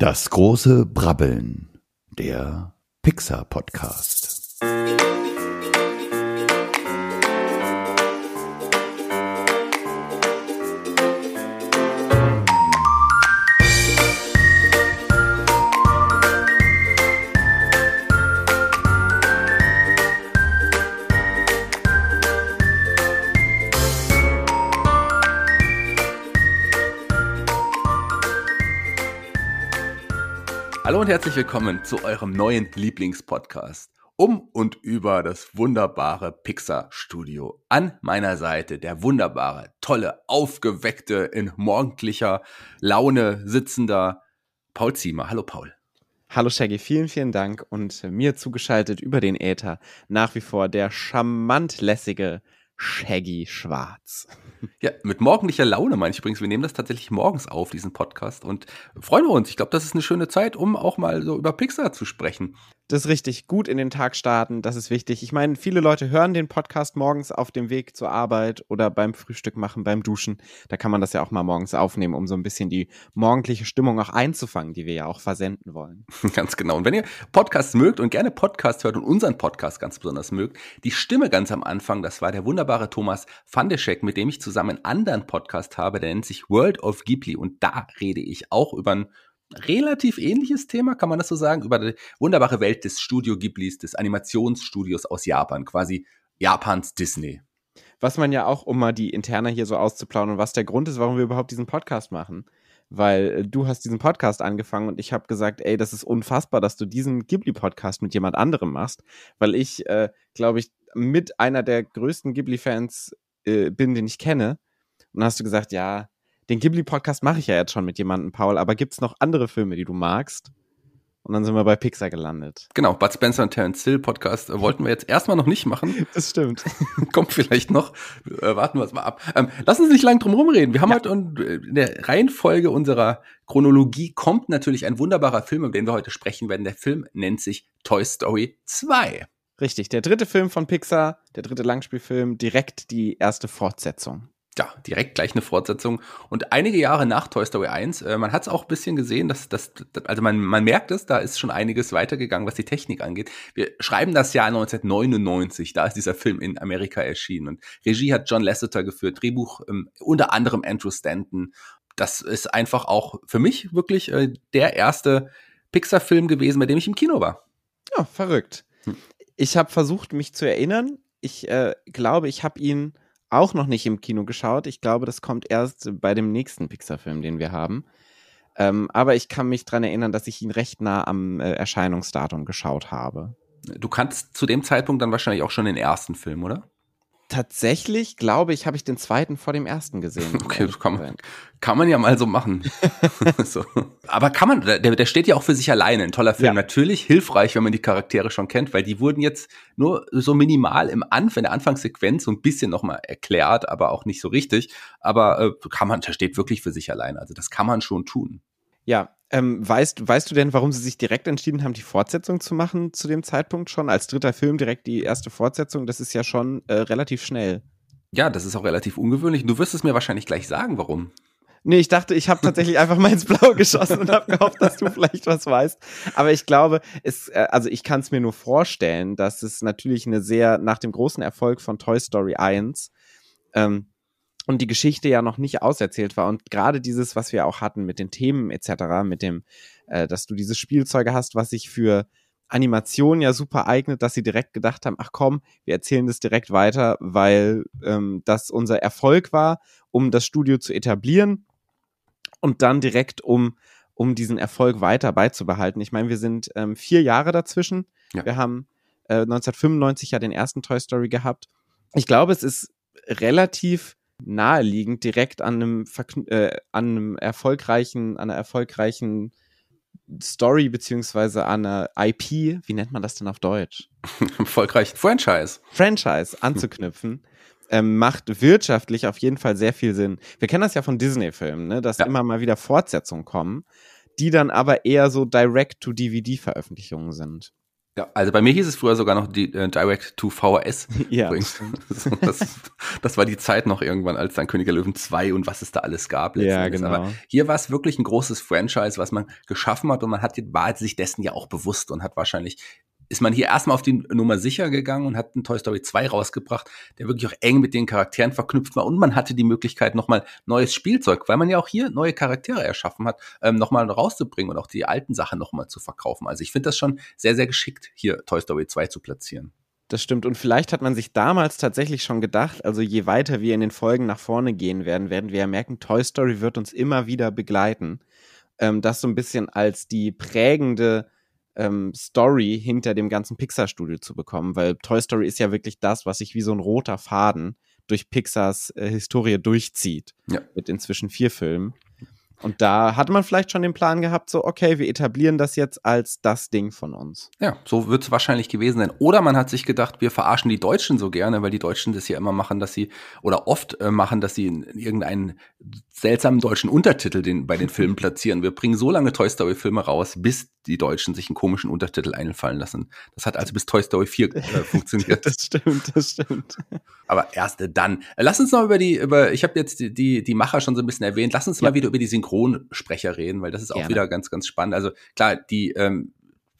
Das große Brabbeln. Der Pixar Hallo und herzlich willkommen zu eurem neuen Lieblingspodcast um und über das wunderbare Pixar Studio. An meiner Seite der wunderbare, tolle, aufgeweckte, in morgendlicher Laune sitzender Paul Ziemer. Hallo Paul. Hallo Shaggy, vielen, vielen Dank und mir zugeschaltet über den Äther nach wie vor der charmant lässige Shaggy Schwarz. Ja, mit morgendlicher Laune meine ich übrigens. Wir nehmen das tatsächlich morgens auf, diesen Podcast, und freuen wir uns. Ich glaube, das ist eine schöne Zeit, um auch mal so über Pixar zu sprechen. Das ist richtig. Gut in den Tag starten, das ist wichtig. Ich meine, viele Leute hören den Podcast morgens auf dem Weg zur Arbeit oder beim Frühstück machen, beim Duschen. Da kann man das ja auch mal morgens aufnehmen, um so ein bisschen die morgendliche Stimmung auch einzufangen, die wir ja auch versenden wollen. Ganz genau. Und wenn ihr Podcasts mögt und gerne Podcast hört und unseren Podcast ganz besonders mögt, die Stimme ganz am Anfang, das war der wunderbare Thomas Fandeschek, mit dem ich zusammen einen anderen Podcast habe, der nennt sich World of Ghibli. Und da rede ich auch über ein relativ ähnliches Thema, kann man das so sagen, über die wunderbare Welt des Studio Ghiblis, des Animationsstudios aus Japan, quasi Japans Disney. Was man ja auch, um mal die Interna hier so auszuplaudern, was der Grund ist, warum wir überhaupt diesen Podcast machen. Weil äh, du hast diesen Podcast angefangen und ich habe gesagt, ey, das ist unfassbar, dass du diesen Ghibli-Podcast mit jemand anderem machst, weil ich, äh, glaube ich, mit einer der größten Ghibli-Fans äh, bin, den ich kenne. Und dann hast du gesagt, ja, den Ghibli-Podcast mache ich ja jetzt schon mit jemandem, Paul, aber gibt es noch andere Filme, die du magst? Und dann sind wir bei Pixar gelandet. Genau, Bud Spencer und Terence Hill Podcast äh, wollten wir jetzt erstmal noch nicht machen. Das stimmt. Kommt vielleicht noch. Äh, warten wir es mal ab. Ähm, lass uns nicht lang drum rumreden. Wir haben ja. heute und äh, in der Reihenfolge unserer Chronologie kommt natürlich ein wunderbarer Film, über den wir heute sprechen werden. Der Film nennt sich Toy Story 2. Richtig, der dritte Film von Pixar, der dritte Langspielfilm, direkt die erste Fortsetzung ja, direkt gleich eine Fortsetzung. Und einige Jahre nach Toy Story 1, äh, man hat es auch ein bisschen gesehen, dass das, also man, man merkt es, da ist schon einiges weitergegangen, was die Technik angeht. Wir schreiben das Jahr 1999, da ist dieser Film in Amerika erschienen. Und Regie hat John Lasseter geführt, Drehbuch ähm, unter anderem Andrew Stanton. Das ist einfach auch für mich wirklich äh, der erste Pixar-Film gewesen, bei dem ich im Kino war. Ja, verrückt. Hm. Ich habe versucht, mich zu erinnern. Ich äh, glaube, ich habe ihn auch noch nicht im Kino geschaut. Ich glaube, das kommt erst bei dem nächsten Pixar-Film, den wir haben. Ähm, aber ich kann mich dran erinnern, dass ich ihn recht nah am äh, Erscheinungsdatum geschaut habe. Du kannst zu dem Zeitpunkt dann wahrscheinlich auch schon den ersten Film, oder? Tatsächlich, glaube ich, habe ich den zweiten vor dem ersten gesehen. Okay, das kann man, kann man ja mal so machen. so. Aber kann man, der, der steht ja auch für sich alleine. Ein toller Film. Ja. Natürlich hilfreich, wenn man die Charaktere schon kennt, weil die wurden jetzt nur so minimal im Anfang, in der Anfangssequenz so ein bisschen nochmal erklärt, aber auch nicht so richtig. Aber äh, kann man, der steht wirklich für sich alleine. Also das kann man schon tun. Ja, ähm, weißt, weißt du denn, warum sie sich direkt entschieden haben, die Fortsetzung zu machen zu dem Zeitpunkt schon? Als dritter Film direkt die erste Fortsetzung, das ist ja schon äh, relativ schnell. Ja, das ist auch relativ ungewöhnlich. Du wirst es mir wahrscheinlich gleich sagen, warum. Nee, ich dachte, ich habe tatsächlich einfach mal ins Blaue geschossen und habe gehofft, dass du vielleicht was weißt. Aber ich glaube, es, äh, also ich kann es mir nur vorstellen, dass es natürlich eine sehr, nach dem großen Erfolg von Toy Story 1, ähm, und die Geschichte ja noch nicht auserzählt war. Und gerade dieses, was wir auch hatten mit den Themen etc., mit dem, äh, dass du diese Spielzeuge hast, was sich für Animation ja super eignet, dass sie direkt gedacht haben, ach komm, wir erzählen das direkt weiter, weil ähm, das unser Erfolg war, um das Studio zu etablieren und dann direkt um um diesen Erfolg weiter beizubehalten. Ich meine, wir sind ähm, vier Jahre dazwischen. Ja. Wir haben äh, 1995 ja den ersten Toy Story gehabt. Ich glaube, es ist relativ naheliegend, direkt an einem, äh, an einem erfolgreichen, an einer erfolgreichen Story beziehungsweise an einer IP, wie nennt man das denn auf Deutsch? Erfolgreichen Franchise. Franchise anzuknüpfen. Ähm, macht wirtschaftlich auf jeden Fall sehr viel Sinn. Wir kennen das ja von Disney-Filmen, ne? dass ja. immer mal wieder Fortsetzungen kommen, die dann aber eher so Direct-to-DVD-Veröffentlichungen sind. Ja, also bei mir hieß es früher sogar noch die äh, Direct to VHS. Ja. Das, das, war die Zeit noch irgendwann, als dann König der Löwen 2 und was es da alles gab. Ja, genau. Aber hier war es wirklich ein großes Franchise, was man geschaffen hat und man hat, war sich dessen ja auch bewusst und hat wahrscheinlich ist man hier erstmal auf die Nummer sicher gegangen und hat einen Toy Story 2 rausgebracht, der wirklich auch eng mit den Charakteren verknüpft war. Und man hatte die Möglichkeit, nochmal neues Spielzeug, weil man ja auch hier neue Charaktere erschaffen hat, ähm, nochmal rauszubringen und auch die alten Sachen nochmal zu verkaufen. Also ich finde das schon sehr, sehr geschickt, hier Toy Story 2 zu platzieren. Das stimmt. Und vielleicht hat man sich damals tatsächlich schon gedacht, also je weiter wir in den Folgen nach vorne gehen werden, werden wir ja merken, Toy Story wird uns immer wieder begleiten. Ähm, das so ein bisschen als die prägende ähm, Story hinter dem ganzen Pixar-Studio zu bekommen, weil Toy Story ist ja wirklich das, was sich wie so ein roter Faden durch Pixars äh, Historie durchzieht. Ja. Mit inzwischen vier Filmen. Und da hatte man vielleicht schon den Plan gehabt, so, okay, wir etablieren das jetzt als das Ding von uns. Ja, so wird es wahrscheinlich gewesen sein. Oder man hat sich gedacht, wir verarschen die Deutschen so gerne, weil die Deutschen das ja immer machen, dass sie, oder oft äh, machen, dass sie in, in irgendeinen seltsamen deutschen Untertitel den, bei den Filmen platzieren. Wir bringen so lange Toy Story-Filme raus, bis die Deutschen sich einen komischen Untertitel einfallen lassen. Das hat also bis Toy Story 4 äh, funktioniert. das stimmt, das stimmt. Aber erst dann. Lass uns noch über die, über, ich habe jetzt die, die, die Macher schon so ein bisschen erwähnt. Lass uns ja. mal wieder über die Synchronsprecher reden, weil das ist auch Gerne. wieder ganz, ganz spannend. Also klar, die ähm,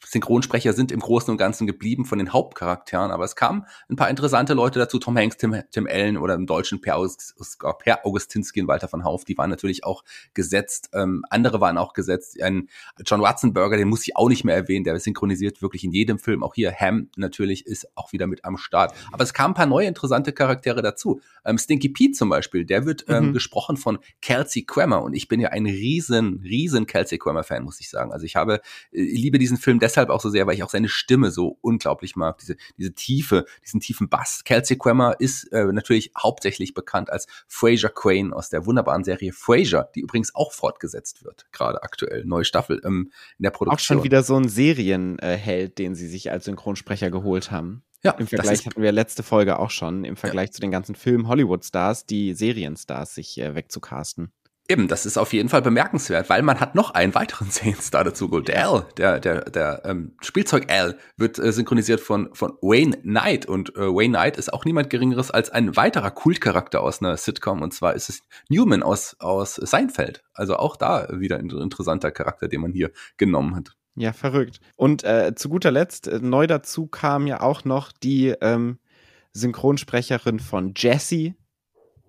Synchronsprecher sind im Großen und Ganzen geblieben von den Hauptcharakteren, aber es kamen ein paar interessante Leute dazu, Tom Hanks, Tim, Tim Allen oder im Deutschen Per, August, per Augustinski und Walter von Hauf, die waren natürlich auch gesetzt. Ähm, andere waren auch gesetzt. Ein John Watzenberger, den muss ich auch nicht mehr erwähnen, der synchronisiert wirklich in jedem Film. Auch hier Ham natürlich ist auch wieder mit am Start. Aber es kamen ein paar neue interessante Charaktere dazu. Ähm, Stinky Pete zum Beispiel, der wird ähm, mhm. gesprochen von Kelsey Grammer und ich bin ja ein riesen, riesen Kelsey Grammer Fan, muss ich sagen. Also ich habe, äh, ich liebe diesen Film deshalb auch so sehr, weil ich auch seine Stimme so unglaublich mag, diese, diese Tiefe, diesen tiefen Bass. Kelsey Grammer ist äh, natürlich hauptsächlich bekannt als Fraser Crane aus der wunderbaren Serie Fraser, die übrigens auch fortgesetzt wird, gerade aktuell, neue Staffel ähm, in der Produktion. Auch schon wieder so ein Serienheld, den sie sich als Synchronsprecher geholt haben. Ja, Im Vergleich hatten wir letzte Folge auch schon, im Vergleich ja. zu den ganzen Film Hollywood-Stars, die Serienstars sich äh, wegzucasten. Eben, das ist auf jeden Fall bemerkenswert, weil man hat noch einen weiteren Serienstar dazu geholt. Der Al, der, der, der ähm, Spielzeug Al, wird äh, synchronisiert von, von Wayne Knight. Und äh, Wayne Knight ist auch niemand Geringeres als ein weiterer Kultcharakter aus einer Sitcom. Und zwar ist es Newman aus, aus Seinfeld. Also auch da wieder ein interessanter Charakter, den man hier genommen hat. Ja, verrückt. Und äh, zu guter Letzt, äh, neu dazu kam ja auch noch die ähm, Synchronsprecherin von Jessie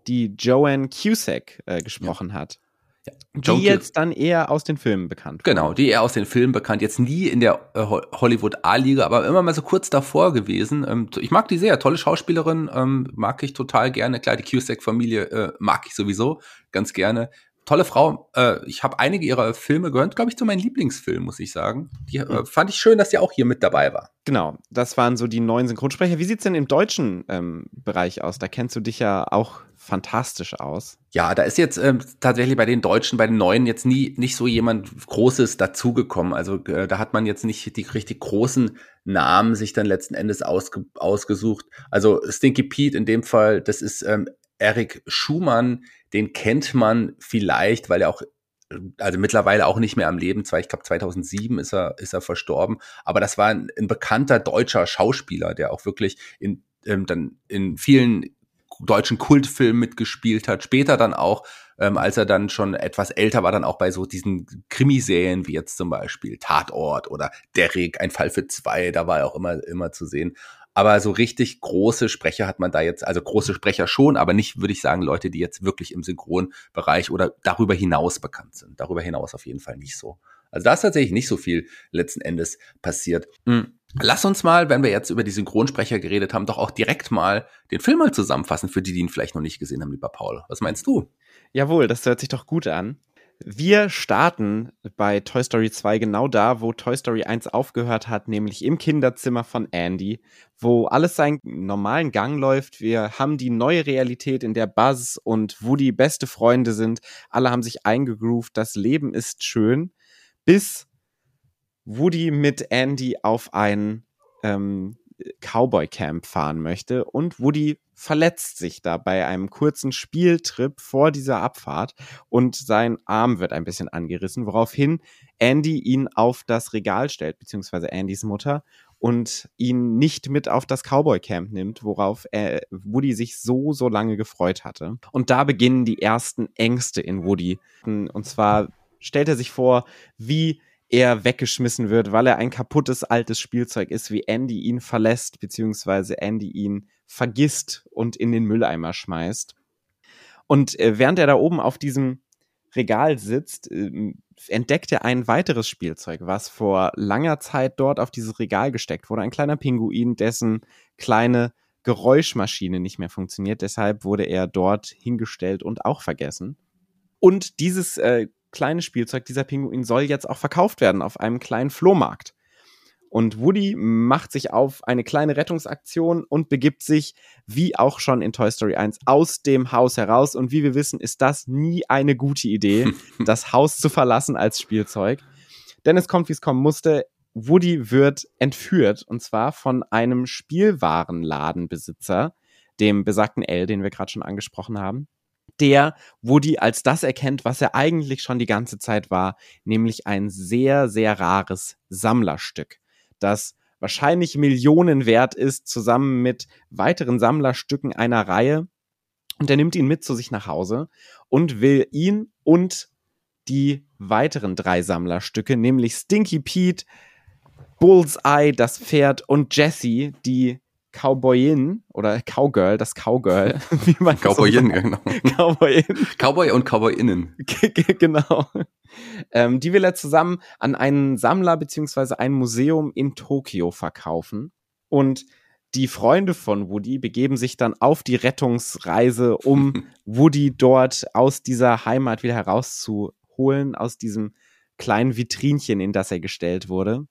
die Joanne Cusack äh, gesprochen ja. hat. Ja. Die jetzt dann eher aus den Filmen bekannt. Genau, die eher aus den Filmen bekannt. Jetzt nie in der äh, Hollywood A-Liga, aber immer mal so kurz davor gewesen. Ähm, ich mag die sehr, tolle Schauspielerin, ähm, mag ich total gerne. Klar, die Cusack-Familie äh, mag ich sowieso ganz gerne tolle Frau. Äh, ich habe einige ihrer Filme gehört, glaube ich, zu meinem Lieblingsfilm, muss ich sagen. Die äh, hm. fand ich schön, dass sie auch hier mit dabei war. Genau, das waren so die neuen Synchronsprecher. Wie sieht's denn im deutschen ähm, Bereich aus? Da kennst du dich ja auch fantastisch aus. Ja, da ist jetzt ähm, tatsächlich bei den Deutschen, bei den Neuen jetzt nie nicht so jemand Großes dazugekommen. Also äh, da hat man jetzt nicht die richtig großen Namen sich dann letzten Endes ausge ausgesucht. Also Stinky Pete in dem Fall, das ist ähm, Eric Schumann, den kennt man vielleicht, weil er auch also mittlerweile auch nicht mehr am Leben, zwar ich glaube 2007 ist er ist er verstorben, aber das war ein, ein bekannter deutscher Schauspieler, der auch wirklich in ähm, dann in vielen deutschen Kultfilmen mitgespielt hat, später dann auch, ähm, als er dann schon etwas älter war, dann auch bei so diesen Krimiserien wie jetzt zum Beispiel Tatort oder Derrick, ein Fall für zwei, da war er auch immer immer zu sehen. Aber so richtig große Sprecher hat man da jetzt, also große Sprecher schon, aber nicht, würde ich sagen, Leute, die jetzt wirklich im Synchronbereich oder darüber hinaus bekannt sind. Darüber hinaus auf jeden Fall nicht so. Also da ist tatsächlich nicht so viel letzten Endes passiert. Mhm. Lass uns mal, wenn wir jetzt über die Synchronsprecher geredet haben, doch auch direkt mal den Film mal zusammenfassen, für die, die ihn vielleicht noch nicht gesehen haben, lieber Paul. Was meinst du? Jawohl, das hört sich doch gut an. Wir starten bei Toy Story 2 genau da, wo Toy Story 1 aufgehört hat, nämlich im Kinderzimmer von Andy, wo alles seinen normalen Gang läuft. Wir haben die neue Realität, in der Buzz und Woody beste Freunde sind. Alle haben sich eingegroovt, das Leben ist schön, bis Woody mit Andy auf ein ähm, Cowboy Camp fahren möchte und Woody verletzt sich da bei einem kurzen Spieltrip vor dieser Abfahrt und sein Arm wird ein bisschen angerissen, woraufhin Andy ihn auf das Regal stellt, beziehungsweise Andys Mutter und ihn nicht mit auf das Cowboy Camp nimmt, worauf er, Woody sich so, so lange gefreut hatte. Und da beginnen die ersten Ängste in Woody. Und zwar stellt er sich vor, wie er weggeschmissen wird, weil er ein kaputtes altes Spielzeug ist, wie Andy ihn verlässt, beziehungsweise Andy ihn vergisst und in den Mülleimer schmeißt. Und äh, während er da oben auf diesem Regal sitzt, äh, entdeckt er ein weiteres Spielzeug, was vor langer Zeit dort auf dieses Regal gesteckt wurde. Ein kleiner Pinguin, dessen kleine Geräuschmaschine nicht mehr funktioniert. Deshalb wurde er dort hingestellt und auch vergessen. Und dieses äh, kleine Spielzeug, dieser Pinguin, soll jetzt auch verkauft werden auf einem kleinen Flohmarkt. Und Woody macht sich auf eine kleine Rettungsaktion und begibt sich, wie auch schon in Toy Story 1, aus dem Haus heraus. Und wie wir wissen, ist das nie eine gute Idee, das Haus zu verlassen als Spielzeug. Denn es kommt, wie es kommen musste. Woody wird entführt und zwar von einem Spielwarenladenbesitzer, dem besagten L, den wir gerade schon angesprochen haben der Woody als das erkennt, was er eigentlich schon die ganze Zeit war, nämlich ein sehr, sehr rares Sammlerstück, das wahrscheinlich Millionen wert ist, zusammen mit weiteren Sammlerstücken einer Reihe. Und er nimmt ihn mit zu sich nach Hause und will ihn und die weiteren drei Sammlerstücke, nämlich Stinky Pete, Bullseye, das Pferd und Jessie, die Cowboyin oder Cowgirl, das Cowgirl, wie man Cowboyin, so genau. Cowboyin. Cowboy und Cowboyinnen. genau. Ähm, die will er zusammen an einen Sammler beziehungsweise ein Museum in Tokio verkaufen. Und die Freunde von Woody begeben sich dann auf die Rettungsreise, um Woody dort aus dieser Heimat wieder herauszuholen, aus diesem kleinen Vitrinchen, in das er gestellt wurde.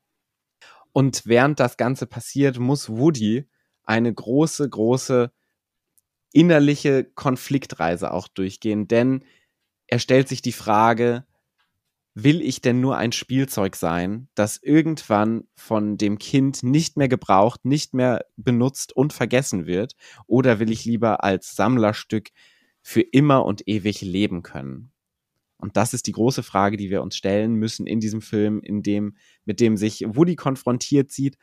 Und während das Ganze passiert, muss Woody eine große, große innerliche Konfliktreise auch durchgehen, denn er stellt sich die Frage, will ich denn nur ein Spielzeug sein, das irgendwann von dem Kind nicht mehr gebraucht, nicht mehr benutzt und vergessen wird, oder will ich lieber als Sammlerstück für immer und ewig leben können? Und das ist die große Frage, die wir uns stellen müssen in diesem Film, in dem, mit dem sich Woody konfrontiert sieht.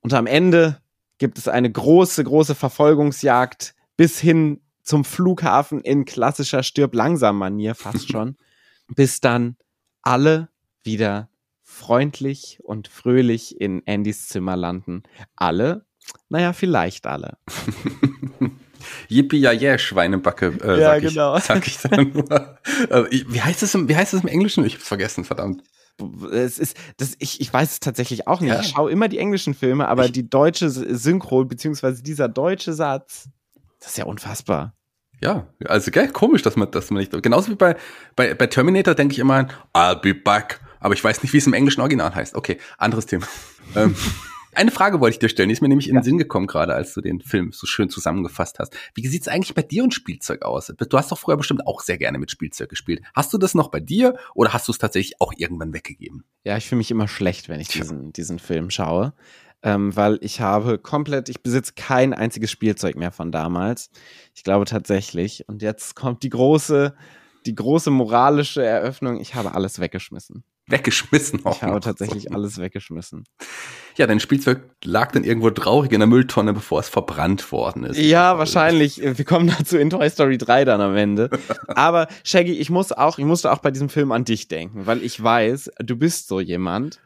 Und am Ende gibt es eine große, große Verfolgungsjagd bis hin zum Flughafen in klassischer Stirb-langsam-Manier fast schon, bis dann alle wieder freundlich und fröhlich in Andys Zimmer landen. Alle? Naja, vielleicht alle. Yippie ja yeah, Schweinebacke, äh, ja, sag, genau. ich, sag ich dann nur. Äh, wie heißt es im, wie heißt es im Englischen? Ich hab's vergessen, verdammt es ist, das, ich, ich weiß es tatsächlich auch nicht. Ja. Ich schaue immer die englischen Filme, aber ich, die deutsche Synchro, beziehungsweise dieser deutsche Satz, das ist ja unfassbar. Ja, also gell, komisch, dass man, dass man nicht. Genauso wie bei, bei, bei Terminator denke ich immer an I'll be back. Aber ich weiß nicht, wie es im englischen Original heißt. Okay, anderes Thema. ähm, eine Frage wollte ich dir stellen, die ist mir nämlich in den Sinn gekommen, gerade als du den Film so schön zusammengefasst hast. Wie sieht's eigentlich bei dir und Spielzeug aus? Du hast doch früher bestimmt auch sehr gerne mit Spielzeug gespielt. Hast du das noch bei dir oder hast du es tatsächlich auch irgendwann weggegeben? Ja, ich fühle mich immer schlecht, wenn ich diesen, diesen Film schaue. Ähm, weil ich habe komplett, ich besitze kein einziges Spielzeug mehr von damals. Ich glaube tatsächlich. Und jetzt kommt die große, die große moralische Eröffnung. Ich habe alles weggeschmissen weggeschmissen. Auch ich habe tatsächlich alles weggeschmissen. Ja, dein Spielzeug lag dann irgendwo traurig in der Mülltonne, bevor es verbrannt worden ist. Ja, wahrscheinlich. Wir kommen dazu in Toy Story 3 dann am Ende. Aber Shaggy, ich muss auch, ich musste auch bei diesem Film an dich denken, weil ich weiß, du bist so jemand,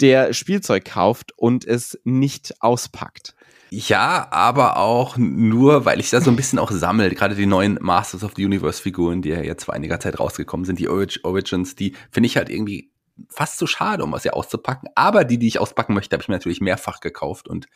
der Spielzeug kauft und es nicht auspackt. Ja, aber auch nur, weil ich da so ein bisschen auch sammle. Gerade die neuen Masters of the Universe Figuren, die ja jetzt vor einiger Zeit rausgekommen sind, die Origins, die finde ich halt irgendwie fast zu schade, um was ja auszupacken. Aber die, die ich auspacken möchte, habe ich mir natürlich mehrfach gekauft und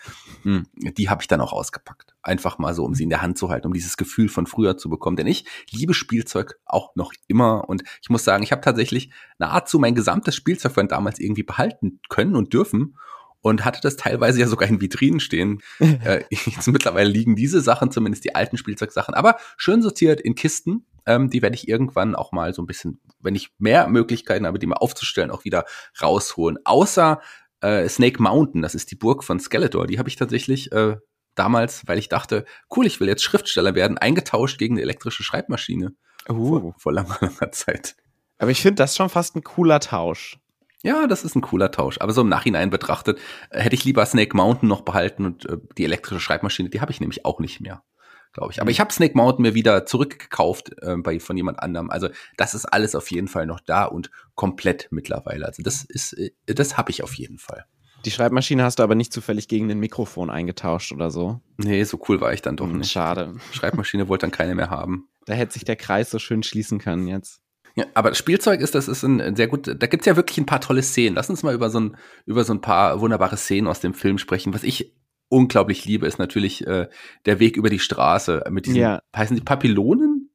mh, hm, die habe ich dann auch ausgepackt. Einfach mal so, um sie in der Hand zu halten, um dieses Gefühl von früher zu bekommen. Denn ich liebe Spielzeug auch noch immer und ich muss sagen, ich habe tatsächlich nahezu mein gesamtes Spielzeug von damals irgendwie behalten können und dürfen und hatte das teilweise ja sogar in Vitrinen stehen. äh, jetzt mittlerweile liegen diese Sachen, zumindest die alten Spielzeugsachen, aber schön sortiert in Kisten. Ähm, die werde ich irgendwann auch mal so ein bisschen, wenn ich mehr Möglichkeiten habe, die mal aufzustellen, auch wieder rausholen. Außer äh, Snake Mountain, das ist die Burg von Skeletor, die habe ich tatsächlich äh, damals, weil ich dachte, cool, ich will jetzt Schriftsteller werden, eingetauscht gegen eine elektrische Schreibmaschine. Uh. Vor, vor langer, langer Zeit. Aber ich finde das schon fast ein cooler Tausch. Ja, das ist ein cooler Tausch. Aber so im Nachhinein betrachtet, äh, hätte ich lieber Snake Mountain noch behalten und äh, die elektrische Schreibmaschine, die habe ich nämlich auch nicht mehr, glaube ich. Aber ich habe Snake Mountain mir wieder zurückgekauft äh, bei von jemand anderem. Also das ist alles auf jeden Fall noch da und komplett mittlerweile. Also das ist, äh, das habe ich auf jeden Fall. Die Schreibmaschine hast du aber nicht zufällig gegen ein Mikrofon eingetauscht oder so. Nee, so cool war ich dann doch Hm, nicht. Schade. Schreibmaschine wollte dann keine mehr haben. Da hätte sich der Kreis so schön schließen können jetzt. Ja, aber Spielzeug ist, das ist ein ein sehr gut, da gibt's ja wirklich ein paar tolle Szenen. Lass uns mal über so ein, über so ein paar wunderbare Szenen aus dem Film sprechen. Was ich unglaublich liebe, ist natürlich äh, der Weg über die Straße mit diesen, Ja. heißen die Papillonen?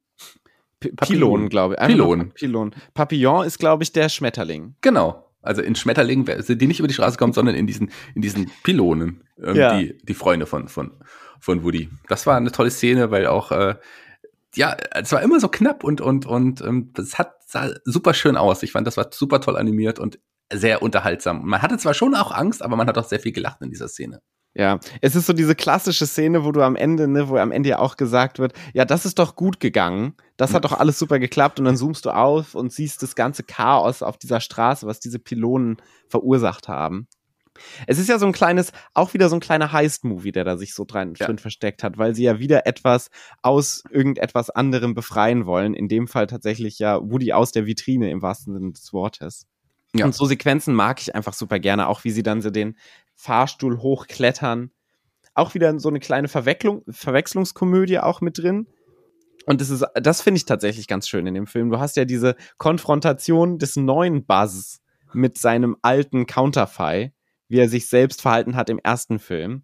P. Pylonen, glaube ich. Einfach Pylon. nur Pylon. Papillon ist, glaube ich, der Schmetterling. Genau. Also in Schmetterlingen die nicht über die Straße kommen, sondern in diesen, in diesen Pylonen, ähm, Ja. die, die Freunde von, von, von Woody. Das war eine tolle Szene, weil auch, äh, ja, es war immer so knapp und, und, und ähm, das hat sah super schön aus. Ich fand, das war super toll animiert und sehr unterhaltsam. Man hatte zwar schon auch Angst, aber man hat auch sehr viel gelacht in dieser Szene. Ja, es ist so diese klassische Szene, wo du am Ende, ne, wo am Ende ja auch gesagt wird, ja, das ist doch gut gegangen, das hat doch alles super geklappt und dann zoomst du auf und siehst das ganze Chaos auf dieser Straße, was diese Pylonen verursacht haben. Es ist ja so ein kleines, auch wieder so ein kleiner Heist-Movie, der da sich so drin, Ja. versteckt hat, weil sie ja wieder etwas aus irgendetwas anderem befreien wollen. In dem Fall tatsächlich ja Woody aus der Vitrine im wahrsten Sinne des Wortes. Ja. Und so Sequenzen mag ich einfach super gerne, auch wie sie dann so den Fahrstuhl hochklettern. Auch wieder so eine kleine Verwecklung, Verwechslungskomödie auch mit drin. Und das das finde ich tatsächlich ganz schön in dem Film. Du hast ja diese Konfrontation des neuen Buzz mit seinem alten Counterfei, wie er sich selbst verhalten hat im ersten Film.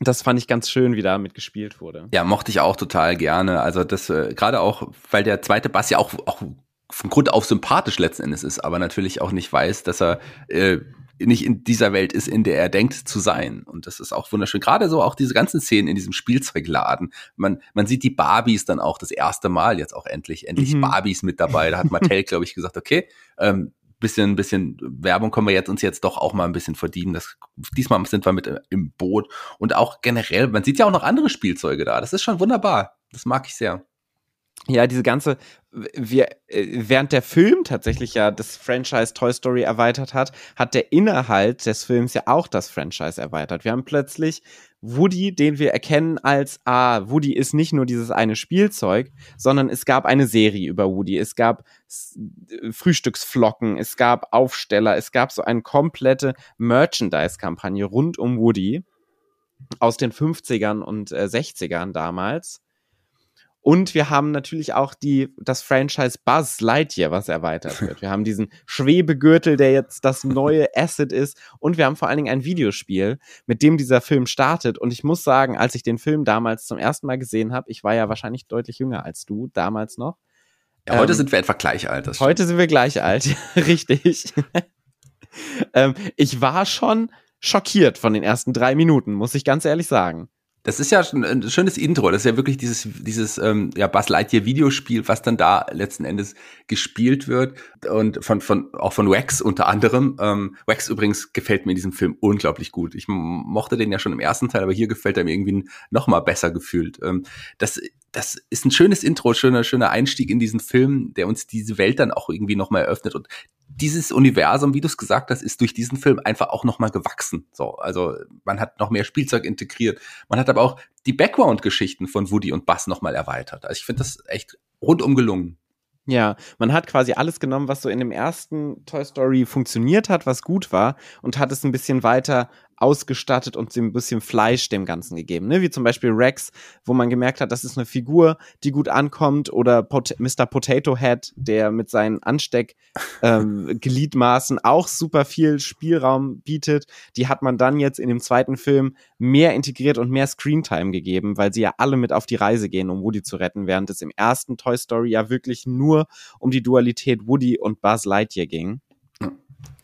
Das fand ich ganz schön, wie da mitgespielt wurde. Ja, mochte ich auch total gerne. Also das, äh, gerade auch, weil der zweite Bass ja auch, auch von Grund auf sympathisch letzten Endes ist, aber natürlich auch nicht weiß, dass er äh, nicht in dieser Welt ist, in der er denkt zu sein. Und das ist auch wunderschön. Gerade so auch diese ganzen Szenen in diesem Spielzeugladen. Man, man sieht die Barbies dann auch das erste Mal jetzt auch endlich, endlich Mhm. Barbies mit dabei. Da hat Mattel, glaube ich, gesagt, okay, ähm, bisschen, bisschen Werbung können wir jetzt uns jetzt doch auch mal ein bisschen verdienen. Das, diesmal sind wir mit äh, im Boot. Und auch generell, man sieht ja auch noch andere Spielzeuge da. Das ist schon wunderbar. Das mag ich sehr. Ja, diese ganze, wir, äh, während der Film tatsächlich ja das Franchise Toy Story erweitert hat, hat der Inhalt des Films ja auch das Franchise erweitert. Wir haben plötzlich Woody, den wir erkennen als, ah, Woody ist nicht nur dieses eine Spielzeug, sondern es gab eine Serie über Woody. Es gab äh, Frühstücksflocken, es gab Aufsteller, es gab so eine komplette Merchandise-Kampagne rund um Woody aus den 50ern und äh, 60ern damals. Und wir haben natürlich auch die, das Franchise Buzz Lightyear, was erweitert wird. Wir haben diesen Schwebegürtel, der jetzt das neue Asset ist. Und wir haben vor allen Dingen ein Videospiel, mit dem dieser Film startet. Und ich muss sagen, als ich den Film damals zum ersten Mal gesehen habe, ich war ja wahrscheinlich deutlich jünger als du, damals noch. Ja, heute Ähm, sind wir etwa gleich alt. Heute sind wir gleich alt, richtig. ähm, ich war schon schockiert von den ersten drei Minuten, muss ich ganz ehrlich sagen. Das ist ja schon ein schönes Intro. Das ist ja wirklich dieses, dieses ähm, ja, Buzz Lightyear Videospiel, was dann da letzten Endes gespielt wird. Und von, von auch von Wax unter anderem. Ähm, Wax übrigens gefällt mir in diesem Film unglaublich gut. Ich mochte den ja schon im ersten Teil, aber hier gefällt er mir irgendwie noch mal besser gefühlt. Ähm, das, das ist ein schönes Intro, schöner, schöner Einstieg in diesen Film, der uns diese Welt dann auch irgendwie noch mal eröffnet. Und dieses Universum, wie du es gesagt hast, ist durch diesen Film einfach auch noch mal gewachsen. So, also man hat noch mehr Spielzeug integriert. Man hat aber auch die Background-Geschichten von Woody und Buzz noch mal erweitert. Also ich finde das echt rundum gelungen. Ja, man hat quasi alles genommen, was so in dem ersten Toy Story funktioniert hat, was gut war, und hat es ein bisschen weiter ausgestattet und ein bisschen Fleisch dem Ganzen gegeben. Ne? Wie zum Beispiel Rex, wo man gemerkt hat, das ist eine Figur, die gut ankommt, oder Pot Mr. Potato Head, der mit seinen Ansteck-Gliedmaßen auch super viel Spielraum bietet. Die hat man dann jetzt in dem zweiten Film mehr integriert und mehr Screentime gegeben, weil sie ja alle mit auf die Reise gehen, um Woody zu retten, während es im ersten Toy Story ja wirklich nur um die Dualität Woody und Buzz Lightyear ging.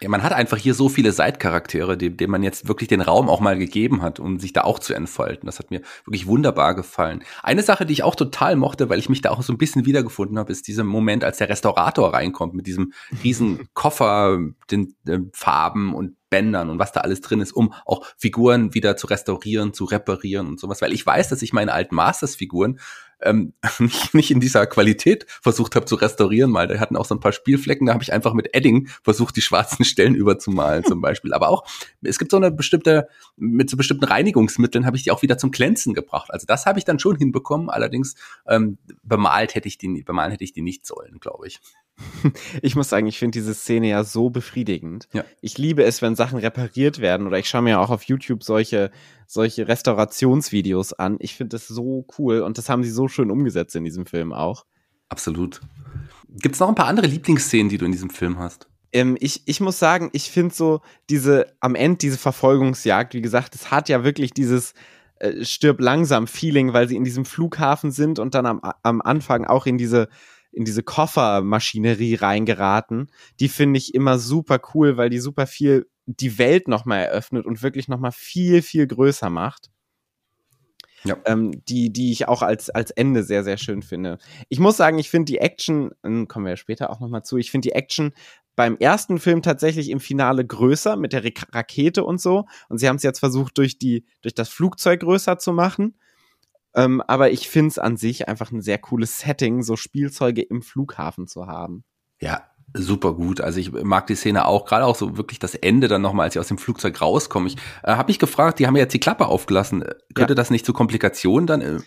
Ja, man hat einfach hier so viele Seitcharaktere, dem, dem man jetzt wirklich den Raum auch mal gegeben hat, um sich da auch zu entfalten. Das hat mir wirklich wunderbar gefallen. Eine Sache, die ich auch total mochte, weil ich mich da auch so ein bisschen wiedergefunden habe, ist dieser Moment, als der Restaurator reinkommt mit diesem riesen Koffer, den äh, Farben und Bändern und was da alles drin ist, um auch Figuren wieder zu restaurieren, zu reparieren und sowas. Weil ich weiß, dass ich meine alten Masters-Figuren ähm, nicht, nicht in dieser Qualität versucht habe zu restaurieren. Mal, da hatten auch so ein paar Spielflecken, da habe ich einfach mit Edding versucht, die schwarzen Stellen überzumalen zum Beispiel. Aber auch, es gibt so eine bestimmte, mit so bestimmten Reinigungsmitteln habe ich die auch wieder zum Glänzen gebracht. Also das habe ich dann schon hinbekommen. Allerdings ähm, bemalt hätte ich die, bemalen hätte ich die nicht sollen, glaube ich. Ich muss sagen, ich finde diese Szene ja so befriedigend. Ja. Ich liebe es, wenn Sachen repariert werden oder ich schaue mir auch auf YouTube solche, solche Restaurationsvideos an. Ich finde das so cool und das haben sie so schön umgesetzt in diesem Film auch. Absolut. Gibt es noch ein paar andere Lieblingsszenen, die du in diesem Film hast? Ähm, ich, ich muss sagen, ich finde so diese, am Ende diese Verfolgungsjagd, wie gesagt, es hat ja wirklich dieses äh, stirb langsam Feeling, weil sie in diesem Flughafen sind und dann am, am Anfang auch in diese in diese Koffermaschinerie reingeraten. Die finde ich immer super cool, weil die super viel die Welt nochmal eröffnet und wirklich nochmal viel, viel größer macht. Ja. Ähm, die, die ich auch als, als Ende sehr, sehr schön finde. Ich muss sagen, ich finde die Action, ähm, kommen wir ja später auch nochmal zu, ich finde die Action beim ersten Film tatsächlich im Finale größer mit der Rakete und so. Und sie haben es jetzt versucht, durch, die, durch das Flugzeug größer zu machen. Ähm, aber ich finde es an sich einfach ein sehr cooles Setting, so Spielzeuge im Flughafen zu haben. Ja, super gut. Also ich mag die Szene auch, gerade auch so wirklich das Ende dann nochmal, als sie aus dem Flugzeug rauskommen. Ich äh, habe mich gefragt, die haben ja jetzt die Klappe aufgelassen. Könnte ja. das nicht zu Komplikationen dann im,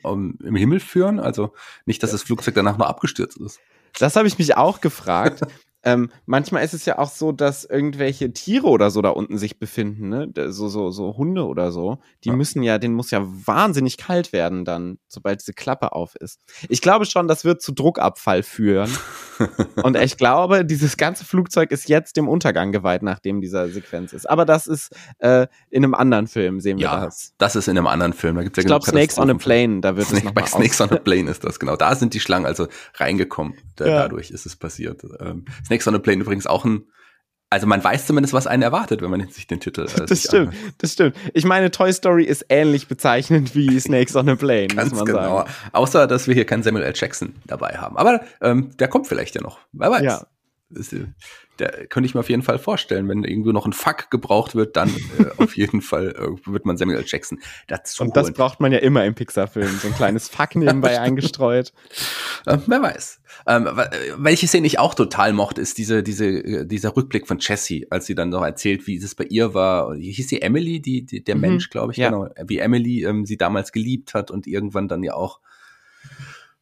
äh, im, Himmel führen? Also nicht, dass ja. das Flugzeug danach noch abgestürzt ist. Das habe ich mich auch gefragt. Ähm, manchmal ist es ja auch so, dass irgendwelche Tiere oder so da unten sich befinden, ne? So, so, so Hunde oder so. Die ja. müssen ja, denen muss ja wahnsinnig kalt werden dann, sobald diese Klappe auf ist. Ich glaube schon, das wird zu Druckabfall führen. Und ich glaube, dieses ganze Flugzeug ist jetzt dem Untergang geweiht, nachdem dieser Sequenz ist. Aber das ist äh, in einem anderen Film, sehen wir ja, das. Das ist in einem anderen Film. Da gibt's ja ich glaube, Snakes on a Plane, da wird Snake, es noch Bei Snakes on a Plane ist das, genau. Da sind die Schlangen also reingekommen. Da, ja. Dadurch ist es passiert. Ähm, Snakes on a Plane übrigens auch ein also man weiß zumindest, was einen erwartet, wenn man sich den Titel. Äh, das stimmt, anhört. das stimmt. Ich meine, Toy Story ist ähnlich bezeichnend wie Snakes on a Plane, Ganz muss man genau. sagen. Außer, dass wir hier keinen Samuel L. Jackson dabei haben. Aber ähm, der kommt vielleicht ja noch. Wer weiß. Ja. Das, da könnte ich mir auf jeden Fall vorstellen, wenn irgendwo noch ein Fuck gebraucht wird, dann äh, auf jeden Fall äh, wird man Samuel. Jackson dazu. Und das holen. braucht man ja immer im Pixar-Film, so ein kleines Fuck nebenbei eingestreut. Äh, wer weiß. Ähm, welche Szene ich auch total mochte, ist diese, diese, äh, dieser Rückblick von Jessie, als sie dann noch erzählt, wie es bei ihr war. Hieß sie Emily, die, die der mhm, Mensch, glaube ich, ja. genau. Wie Emily ähm, sie damals geliebt hat und irgendwann dann ja auch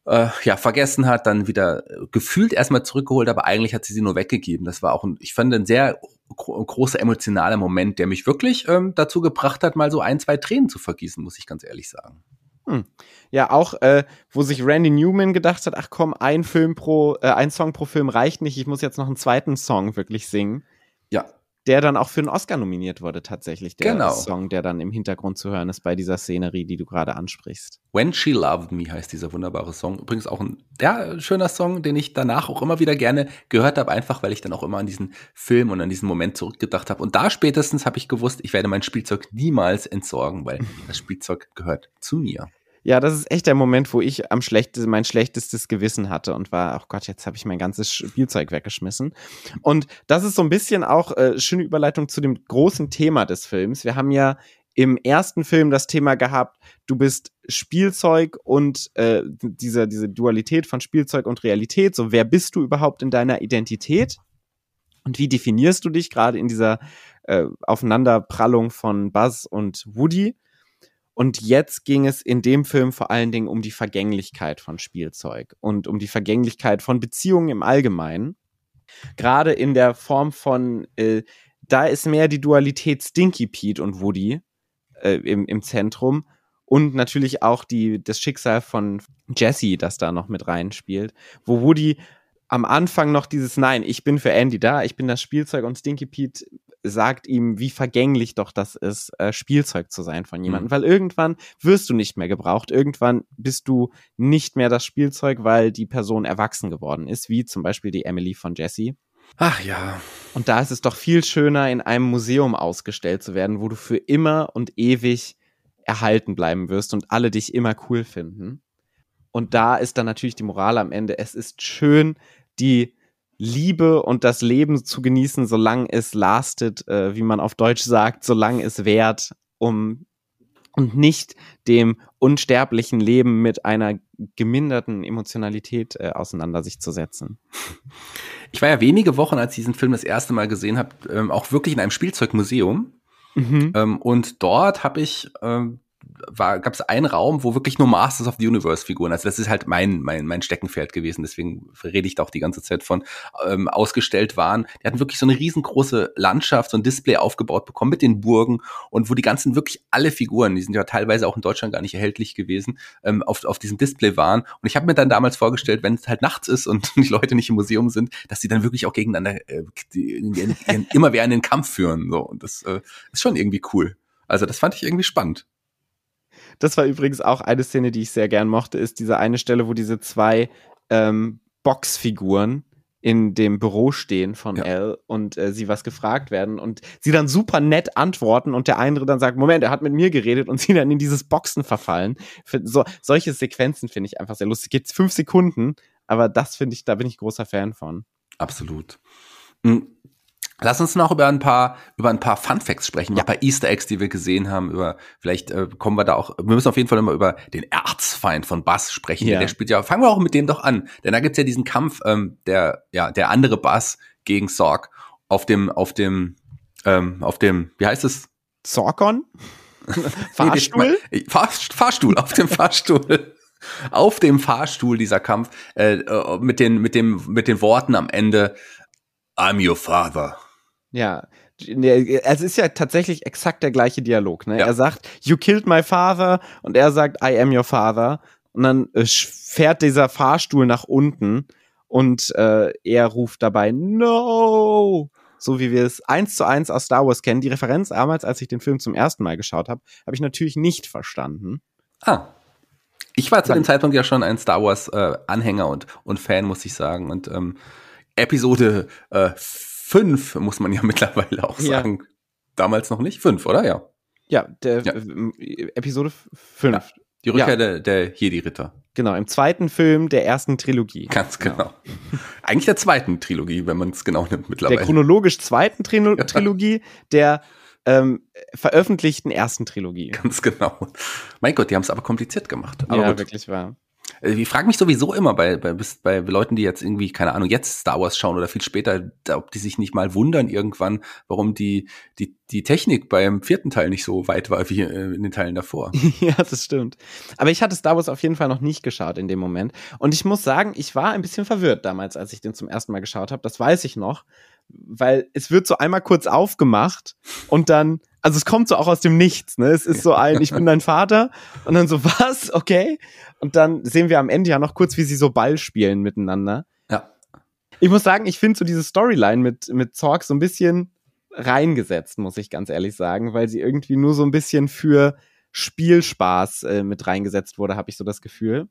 äh, ja, vergessen hat, dann wieder gefühlt erstmal zurückgeholt, aber eigentlich hat sie sie nur weggegeben. Das war auch, ein, ich fand, ein sehr gro großer emotionaler Moment, der mich wirklich ähm, dazu gebracht hat, mal so ein, zwei Tränen zu vergießen, muss ich ganz ehrlich sagen. Hm. Ja, auch, äh, wo sich Randy Newman gedacht hat, ach komm, ein Film pro, äh, ein Song pro Film reicht nicht, ich muss jetzt noch einen zweiten Song wirklich singen. Ja, der dann auch für einen Oscar nominiert wurde, tatsächlich. Der genau. Song, der dann im Hintergrund zu hören ist bei dieser Szenerie, die du gerade ansprichst. When She Loved Me heißt dieser wunderbare Song. Übrigens auch ein ja, schöner Song, den ich danach auch immer wieder gerne gehört habe, einfach weil ich dann auch immer an diesen Film und an diesen Moment zurückgedacht habe. Und da spätestens habe ich gewusst, ich werde mein Spielzeug niemals entsorgen, weil das Spielzeug gehört zu mir. Ja, das ist echt der Moment, wo ich am schlechtesten, mein schlechtestes Gewissen hatte und war, ach Gott, jetzt habe ich mein ganzes Spielzeug weggeschmissen. Und das ist so ein bisschen auch äh, schöne Überleitung zu dem großen Thema des Films. Wir haben ja im ersten Film das Thema gehabt, du bist Spielzeug und äh, diese, diese Dualität von Spielzeug und Realität. So, wer bist du überhaupt in deiner Identität? Und wie definierst du dich gerade in dieser äh, Aufeinanderprallung von Buzz und Woody? Und jetzt ging es in dem Film vor allen Dingen um die Vergänglichkeit von Spielzeug und um die Vergänglichkeit von Beziehungen im Allgemeinen. Gerade in der Form von, äh, da ist mehr die Dualität Stinky Pete und Woody äh, im, im Zentrum und natürlich auch die, das Schicksal von Jesse, das da noch mit reinspielt, wo Woody am Anfang noch dieses Nein, ich bin für Andy da, ich bin das Spielzeug und Stinky Pete sagt ihm, wie vergänglich doch das ist, äh, Spielzeug zu sein von jemandem. Mhm. Weil irgendwann wirst du nicht mehr gebraucht. Irgendwann bist du nicht mehr das Spielzeug, weil die Person erwachsen geworden ist, wie zum Beispiel die Emily von Jesse. Ach ja. Und da ist es doch viel schöner, in einem Museum ausgestellt zu werden, wo du für immer und ewig erhalten bleiben wirst und alle dich immer cool finden. Und da ist dann natürlich die Moral am Ende. Es ist schön, die Liebe und das Leben zu genießen, solange es lastet, äh, wie man auf Deutsch sagt, solange es währt, um und nicht dem unsterblichen Leben mit einer geminderten Emotionalität äh, auseinander sich zu setzen. Ich war ja wenige Wochen, als ich diesen Film das erste Mal gesehen habe, ähm, auch wirklich in einem Spielzeugmuseum. Mhm. Ähm, und dort habe ich ähm, gab es einen Raum, wo wirklich nur Masters of the Universe Figuren, also das ist halt mein, mein, mein Steckenpferd gewesen, deswegen rede ich da auch die ganze Zeit von, ähm, ausgestellt waren. Die hatten wirklich so eine riesengroße Landschaft, so ein Display aufgebaut bekommen mit den Burgen und wo die ganzen wirklich alle Figuren, die sind ja teilweise auch in Deutschland gar nicht erhältlich gewesen, ähm, auf, auf diesem Display waren. Und ich habe mir dann damals vorgestellt, wenn es halt nachts ist und die Leute nicht im Museum sind, dass sie dann wirklich auch gegeneinander äh, die, die, die, immer wieder einen Kampf führen. So. Und das äh, ist schon irgendwie cool. Also das fand ich irgendwie spannend. Das war übrigens auch eine Szene, die ich sehr gern mochte, ist diese eine Stelle, wo diese zwei ähm, Boxfiguren in dem Büro stehen von ja. Elle und äh, sie was gefragt werden und sie dann super nett antworten und der andere dann sagt, Moment, er hat mit mir geredet und sie dann in dieses Boxen verfallen. Für, so, solche Sequenzen finde ich einfach sehr lustig. Gibt's fünf Sekunden, aber das finde ich, da bin ich großer Fan von. Absolut. Lass uns noch über ein paar über ein paar Fun Facts sprechen, ja. ein paar Easter Eggs, die wir gesehen haben. Über vielleicht äh, kommen wir da auch. Wir müssen auf jeden Fall immer über den Erzfeind von Bass sprechen. Ja. Der spielt ja. Fangen wir auch mit dem doch an, denn da gibt's ja diesen Kampf, ähm, der ja der andere Bass gegen Sorg auf dem auf dem ähm, auf dem wie heißt es Sorgon Fahrstuhl nee, Fahr, Fahrstuhl auf dem Fahrstuhl auf dem Fahrstuhl dieser Kampf äh, äh, mit den mit dem mit den Worten am Ende I'm your father. Ja, es ist ja tatsächlich exakt der gleiche Dialog. Ne? Ja. Er sagt, You killed my father und er sagt, I am your father. Und dann äh, fährt dieser Fahrstuhl nach unten und äh, er ruft dabei No! So wie wir es eins zu eins aus Star Wars kennen. Die Referenz damals, als ich den Film zum ersten Mal geschaut habe, habe ich natürlich nicht verstanden. Ah. Ich war zu dem Zeitpunkt ja schon ein Star Wars äh, Anhänger und, und Fan, muss ich sagen. Und ähm, Episode äh, 5, muss man ja mittlerweile auch sagen. Ja. Damals noch nicht? 5, oder? Ja. Ja, der ja. Äh, Episode 5. Ja, die Rückkehr der, der Jedi-Ritter. Genau, im zweiten Film der ersten Trilogie. Ganz genau. genau. Eigentlich der zweiten Trilogie, wenn man es genau nimmt mittlerweile. Der chronologisch zweiten Trilo Trilogie, der ähm, veröffentlichten ersten Trilogie. Ganz genau. Mein Gott, die haben es aber kompliziert gemacht. Aber ja, gut. wirklich wahr. Also ich frage mich sowieso immer bei, bei, bei Leuten, die jetzt irgendwie, keine Ahnung, jetzt Star Wars schauen oder viel später, ob die sich nicht mal wundern irgendwann, warum die, die, die Technik beim vierten Teil nicht so weit war wie äh, in den Teilen davor. ja, das stimmt. Aber ich hatte Star Wars auf jeden Fall noch nicht geschaut in dem Moment. Und ich muss sagen, ich war ein bisschen verwirrt damals, als ich den zum ersten Mal geschaut habe. Das weiß ich noch. Weil es wird so einmal kurz aufgemacht und dann also es kommt so auch aus dem Nichts, ne? Es ist so ein, ich bin dein Vater und dann so, was? Okay. Und dann sehen wir am Ende ja noch kurz, wie sie so Ball spielen miteinander. Ja. Ich muss sagen, ich finde so diese Storyline mit, mit Zorg so ein bisschen reingesetzt, muss ich ganz ehrlich sagen, weil sie irgendwie nur so ein bisschen für Spielspaß äh, mit reingesetzt wurde, habe ich so das Gefühl.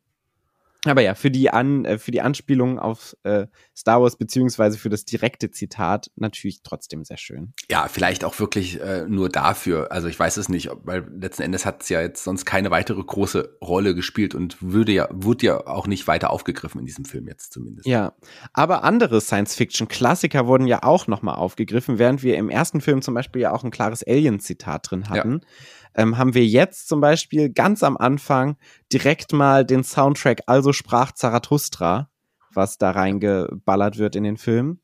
Aber ja, für die, An äh, für die Anspielung auf äh, Star Wars beziehungsweise für das direkte Zitat natürlich trotzdem sehr schön. Ja, vielleicht auch wirklich äh, nur dafür. Also ich weiß es nicht, weil letzten Endes hat es ja jetzt sonst keine weitere große Rolle gespielt und würde ja, wurde ja auch nicht weiter aufgegriffen in diesem Film jetzt zumindest. Ja, aber andere Science-Fiction-Klassiker wurden ja auch nochmal aufgegriffen, während wir im ersten Film zum Beispiel ja auch ein klares Alien-Zitat drin hatten. Ja ähm, haben wir jetzt zum Beispiel ganz am Anfang direkt mal den Soundtrack Also sprach Zarathustra, was da reingeballert wird in den Film,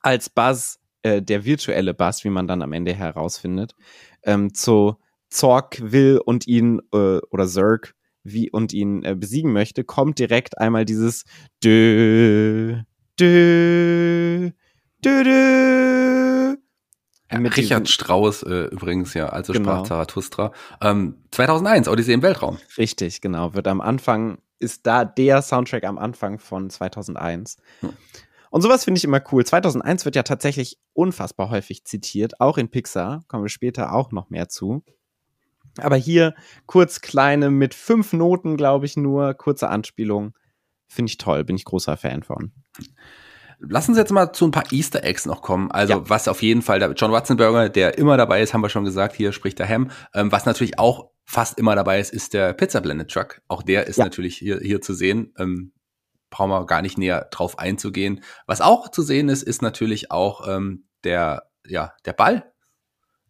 als Buzz, äh, der virtuelle Buzz, wie man dann am Ende herausfindet, ähm, zu Zorg will und ihn, äh, oder Zerg, wie und ihn äh, besiegen möchte, kommt direkt einmal dieses Dö, Dö, Dö, Dö, ja, Richard Strauss äh, übrigens, ja, also genau. sprach Zarathustra. Ähm, 2001, Odyssee im Weltraum. Richtig, genau. Wird am Anfang, ist da der Soundtrack am Anfang von 2001. Hm. Und sowas finde ich immer cool. 2001 wird ja tatsächlich unfassbar häufig zitiert, auch in Pixar. Kommen wir später auch noch mehr zu. Aber hier kurz kleine mit fünf Noten, glaube ich, nur kurze Anspielung. Finde ich toll, bin ich großer Fan von. Lassen Sie jetzt mal zu ein paar Easter Eggs noch kommen. Also ja. was auf jeden Fall, der John Watzenberger, der immer dabei ist, haben wir schon gesagt, hier spricht der Ham. Ähm, was natürlich auch fast immer dabei ist, ist der Pizza Blended Truck. Auch der ist ja. natürlich hier, hier zu sehen. Ähm, brauchen wir gar nicht näher drauf einzugehen. Was auch zu sehen ist, ist natürlich auch ähm, der, ja, der Ball.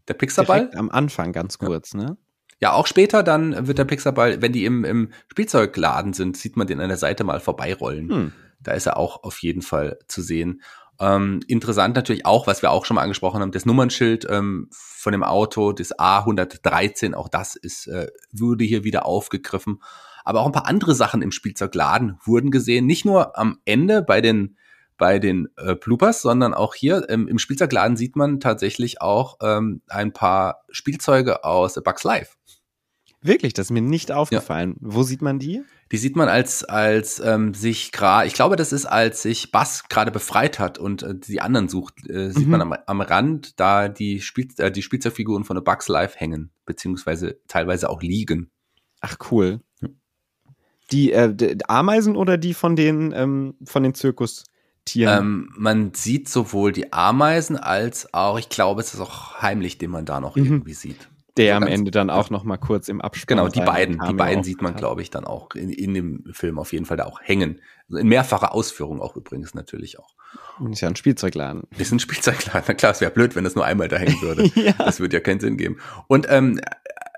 Der Pixar-Ball. Am Anfang ganz kurz, ja. ne? Ja, auch später dann wird der Pixar-Ball, wenn die im, im Spielzeugladen sind, sieht man den an der Seite mal vorbeirollen. Hm. Da ist er auch auf jeden Fall zu sehen. Ähm, interessant natürlich auch, was wir auch schon mal angesprochen haben, das Nummernschild ähm, von dem Auto, das A113, auch das ist, äh, wurde hier wieder aufgegriffen. Aber auch ein paar andere Sachen im Spielzeugladen wurden gesehen. Nicht nur am Ende bei den bei den äh, Bloopers, sondern auch hier ähm, im Spielzeugladen sieht man tatsächlich auch ähm, ein paar Spielzeuge aus Bugs Life. Wirklich, das ist mir nicht aufgefallen. Ja. Wo sieht man die? Die sieht man als als ähm, sich gerade, ich glaube, das ist als sich Bass gerade befreit hat und äh, die anderen sucht, äh, sieht mhm. man am, am Rand, da die Spiel äh, die Spielzeugfiguren von The Bugs Life hängen beziehungsweise teilweise auch liegen. Ach cool. Die, äh, die Ameisen oder die von den ähm, von den Zirkustieren? Ähm, man sieht sowohl die Ameisen als auch, ich glaube, es ist auch heimlich, den man da noch mhm. irgendwie sieht. Der am Ende dann auch noch mal kurz im Abspann. Genau, die beiden, die beiden sieht man, glaube ich, dann auch in, in dem Film auf jeden Fall da auch hängen. Also in mehrfacher Ausführung auch übrigens natürlich auch. Ist ja ein Spielzeugladen. Ist ein Spielzeugladen. Na klar, es wäre blöd, wenn das nur einmal da hängen würde. ja. Das würde ja keinen Sinn geben. Und ähm,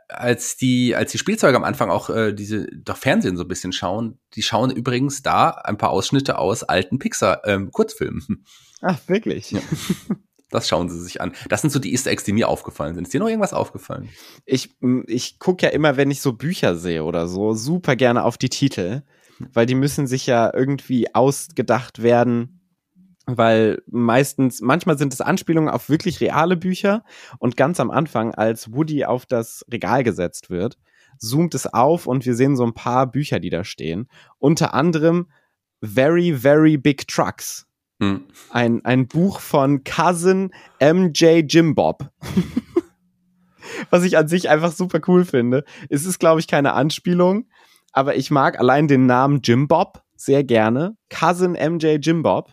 als die, als die Spielzeuge am Anfang auch äh, diese doch Fernsehen so ein bisschen schauen, die schauen übrigens da ein paar Ausschnitte aus alten Pixar-Kurzfilmen. Ähm, Ach, wirklich? Ja. Das schauen sie sich an. Das sind so die Easter Eggs, die mir aufgefallen sind. Ist dir noch irgendwas aufgefallen? Ich, ich gucke ja immer, wenn ich so Bücher sehe oder so, super gerne auf die Titel, weil die müssen sich ja irgendwie ausgedacht werden, weil meistens, manchmal sind es Anspielungen auf wirklich reale Bücher und ganz am Anfang, als Woody auf das Regal gesetzt wird, zoomt es auf und wir sehen so ein paar Bücher, die da stehen. Unter anderem Very, Very Big Trucks hm. Ein, ein Buch von Cousin MJ Jim Bob. Was ich an sich einfach super cool finde. Es ist, glaube ich, keine Anspielung, aber ich mag allein den Namen Jim Bob sehr gerne. Cousin MJ Jim Bob.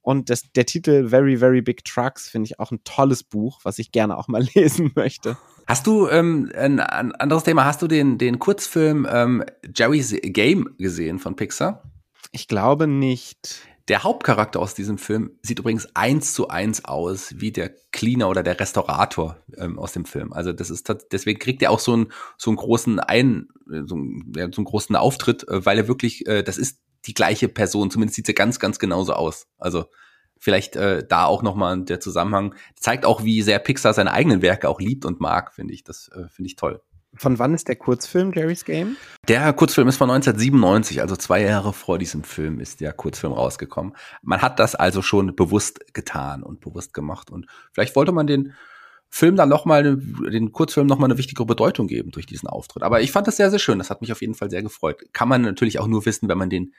Und das, der Titel Very, Very Big Trucks finde ich auch ein tolles Buch, was ich gerne auch mal lesen möchte. Hast du ähm, ein, ein anderes Thema? Hast du den, den Kurzfilm ähm, Jerry's Game gesehen von Pixar? Ich glaube nicht. Der Hauptcharakter aus diesem Film sieht übrigens eins zu eins aus wie der Cleaner oder der Restaurator ähm, aus dem Film. Also das ist deswegen kriegt er auch so einen so einen großen ein so einen, ja, so einen großen Auftritt, äh, weil er wirklich äh, das ist die gleiche Person. Zumindest sieht sie ganz ganz genauso aus. Also vielleicht äh, da auch noch mal der Zusammenhang zeigt auch, wie sehr Pixar seine eigenen Werke auch liebt und mag. Finde ich das äh, finde ich toll. Von wann ist der Kurzfilm Jerry's Game? Der Kurzfilm ist von 1997, also zwei Jahre vor diesem Film ist der Kurzfilm rausgekommen. Man hat das also schon bewusst getan und bewusst gemacht und vielleicht wollte man den Film dann noch mal den Kurzfilm noch mal eine wichtigere Bedeutung geben durch diesen Auftritt. Aber ich fand das sehr sehr schön. Das hat mich auf jeden Fall sehr gefreut. Kann man natürlich auch nur wissen, wenn man den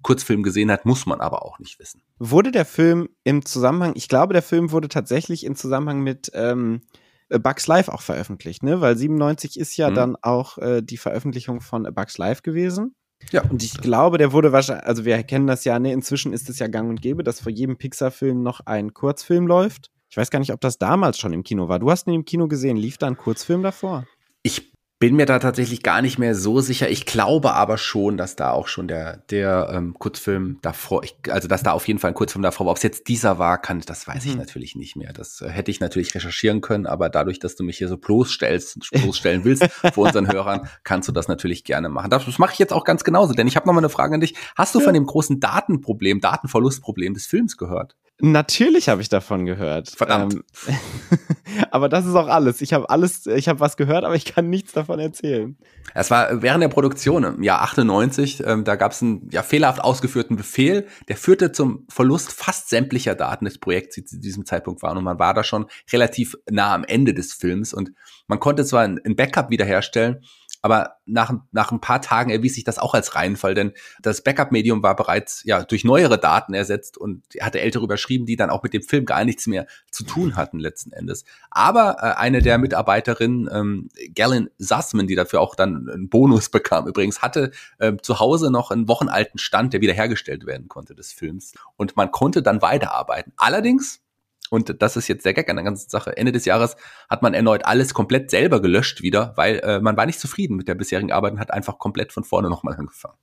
Kurzfilm gesehen hat, muss man aber auch nicht wissen. Wurde der Film im Zusammenhang? Ich glaube, der Film wurde tatsächlich im Zusammenhang mit ähm äh, Bugs Live auch veröffentlicht, ne? Weil 97 ist ja mhm. dann auch äh, die Veröffentlichung von Bugs Live gewesen. Ja. Und ich glaube, der wurde wahrscheinlich, also wir kennen das ja, ne, inzwischen ist es ja gang und gäbe, dass vor jedem Pixar-Film noch ein Kurzfilm läuft. Ich weiß gar nicht, ob das damals schon im Kino war. Du hast ihn im Kino gesehen, lief da ein Kurzfilm davor? Ich bin mir da tatsächlich gar nicht mehr so sicher. Ich glaube aber schon, dass da auch schon der, der ähm, Kurzfilm davor, ich, also dass da auf jeden Fall ein Kurzfilm davor war. Ob es jetzt dieser war, kann, das weiß mhm. ich natürlich nicht mehr. Das äh, hätte ich natürlich recherchieren können, aber dadurch, dass du mich hier so bloßstellst, bloßstellen willst vor unseren Hörern, kannst du das natürlich gerne machen. Das, das mache ich jetzt auch ganz genauso, denn ich habe noch mal eine Frage an dich. Hast du ja. von dem großen Datenproblem, Datenverlustproblem des Films gehört? Natürlich habe ich davon gehört. Verdammt. Ähm, aber das ist auch alles. Ich habe alles, ich habe was gehört, aber ich kann nichts davon erzählen. Es war während der Produktion im Jahr 98, ähm, da gab es einen ja, fehlerhaft ausgeführten Befehl, der führte zum Verlust fast sämtlicher Daten des Projekts, die zu diesem Zeitpunkt waren. Und man war da schon relativ nah am Ende des Films und man konnte zwar ein, ein Backup wiederherstellen, aber nach, nach ein paar Tagen erwies sich das auch als Reinfall, denn das Backup-Medium war bereits ja durch neuere Daten ersetzt und hatte ältere überschrieben, die dann auch mit dem Film gar nichts mehr zu tun hatten letzten Endes. Aber äh, eine der Mitarbeiterinnen, ähm, Galen Sussman, die dafür auch dann einen Bonus bekam, übrigens hatte äh, zu Hause noch einen wochenalten Stand, der wiederhergestellt werden konnte des Films. Und man konnte dann weiterarbeiten. Allerdings und das ist jetzt der Gag an der ganzen Sache. Ende des Jahres hat man erneut alles komplett selber gelöscht wieder, weil äh, man war nicht zufrieden mit der bisherigen Arbeit und hat einfach komplett von vorne nochmal angefangen.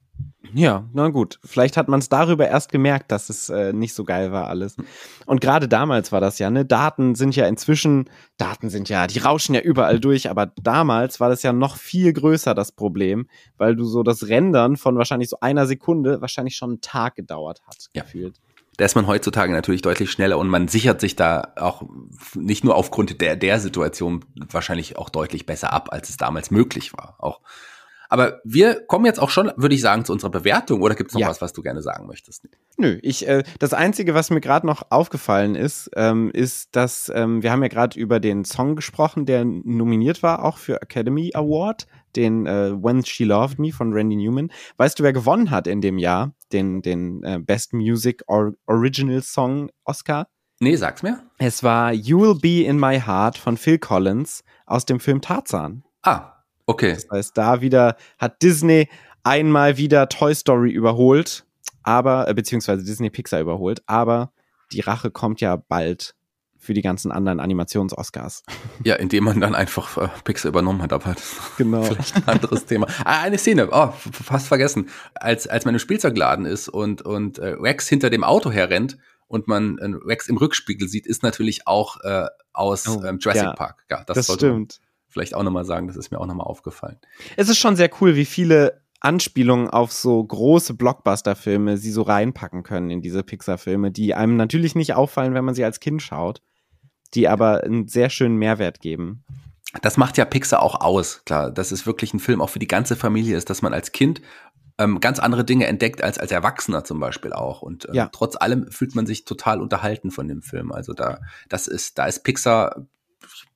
Ja, na gut. Vielleicht hat man es darüber erst gemerkt, dass es äh, nicht so geil war alles. Und gerade damals war das ja, ne? Daten sind ja inzwischen, Daten sind ja, die rauschen ja überall durch, aber damals war das ja noch viel größer, das Problem, weil du so das Rendern von wahrscheinlich so einer Sekunde wahrscheinlich schon einen Tag gedauert hat, Ja. gefühlt. Da ist man heutzutage natürlich deutlich schneller und man sichert sich da auch nicht nur aufgrund der, der Situation wahrscheinlich auch deutlich besser ab, als es damals möglich war. Auch. Aber wir kommen jetzt auch schon, würde ich sagen, zu unserer Bewertung oder gibt es noch Ja. was, was du gerne sagen möchtest? Nö, ich, äh, das Einzige, was mir gerade noch aufgefallen ist, ähm, ist, dass ähm, wir haben ja gerade über den Song gesprochen, der nominiert war, auch für Academy Award, den äh, When She Loved Me von Randy Newman. Weißt du, wer gewonnen hat in dem Jahr, den, den äh, Best Music or Original Song Oscar? Nee, sag's mir. Es war You Will Be in My Heart von Phil Collins aus dem Film Tarzan. Ah, okay. Das heißt, da wieder hat Disney einmal wieder Toy Story überholt, aber, äh, beziehungsweise Disney Pixar überholt, aber die Rache kommt ja bald für die ganzen anderen Animations-Oscars. Ja, indem man dann einfach äh, Pixar übernommen hat, aber das ist Genau. vielleicht ein anderes Thema. Ah, eine Szene, oh, fast vergessen. Als, als man im Spielzeugladen ist und, und äh, Rex hinter dem Auto herrennt und man äh, Rex im Rückspiegel sieht, ist natürlich auch äh, aus Oh, ähm, Jurassic ja. Park. Ja, das, Das, stimmt. vielleicht auch nochmal sagen, das ist mir auch nochmal aufgefallen. Es ist schon sehr cool, wie viele Anspielungen auf so große Blockbuster-Filme sie so reinpacken können in diese Pixar-Filme, die einem natürlich nicht auffallen, wenn man sie als Kind schaut, die aber einen sehr schönen Mehrwert geben. Das macht ja Pixar auch aus, klar, dass es wirklich ein Film auch für die ganze Familie ist, dass man als Kind ähm, ganz andere Dinge entdeckt als als Erwachsener zum Beispiel auch. Und ähm, Ja. trotz allem fühlt man sich total unterhalten von dem Film. Also da, das ist, da ist Pixar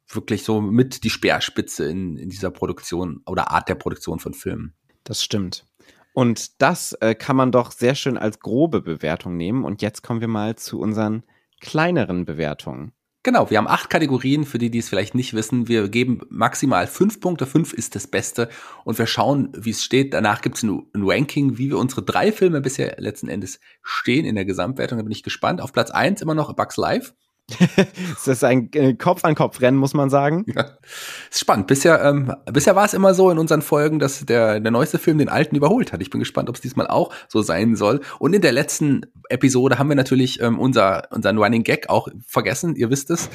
wirklich so mit die Speerspitze in, in dieser Produktion oder Art der Produktion von Filmen. Das stimmt. Und das äh, kann man doch sehr schön als grobe Bewertung nehmen. Und jetzt kommen wir mal zu unseren kleineren Bewertungen. Genau, wir haben acht Kategorien, für die, die es vielleicht nicht wissen. Wir geben maximal fünf Punkte, fünf ist das Beste und wir schauen, wie es steht. Danach gibt es ein, Ranking, wie wir unsere drei Filme bisher letzten Endes stehen in der Gesamtwertung. Da bin ich gespannt. Auf Platz eins immer noch Bugs Live. Es ist ein äh, Kopf-an-Kopf-Rennen, muss man sagen. Ja. Ist spannend. Bisher, ähm, bisher war es immer so in unseren Folgen, dass der, der neueste Film den alten überholt hat. Ich bin gespannt, ob es diesmal auch so sein soll. Und in der letzten Episode haben wir natürlich ähm, unser, unseren Running Gag auch vergessen. Ihr wisst es.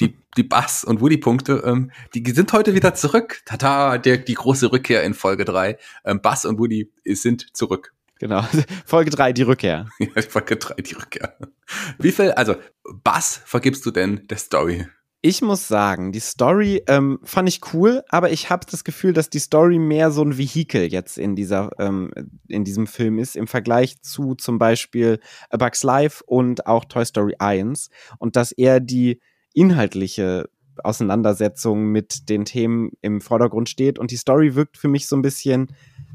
Die, die Bass- und Woody-Punkte, ähm, die sind heute wieder zurück. Tata, der, die große Rückkehr in Folge drei. Ähm, Bass und Woody sind zurück. Genau. Folge 3, die Rückkehr. Ja, Folge drei, die Rückkehr. Wie viel, also Bass vergibst du denn der Story? Ich muss sagen, die Story ähm, fand ich cool, aber ich habe das Gefühl, dass die Story mehr so ein Vehikel jetzt in dieser ähm, in diesem Film ist im Vergleich zu zum Beispiel A Bug's Life und auch Toy Story 1 und dass eher die inhaltliche Auseinandersetzung mit den Themen im Vordergrund steht und die Story wirkt für mich so ein bisschen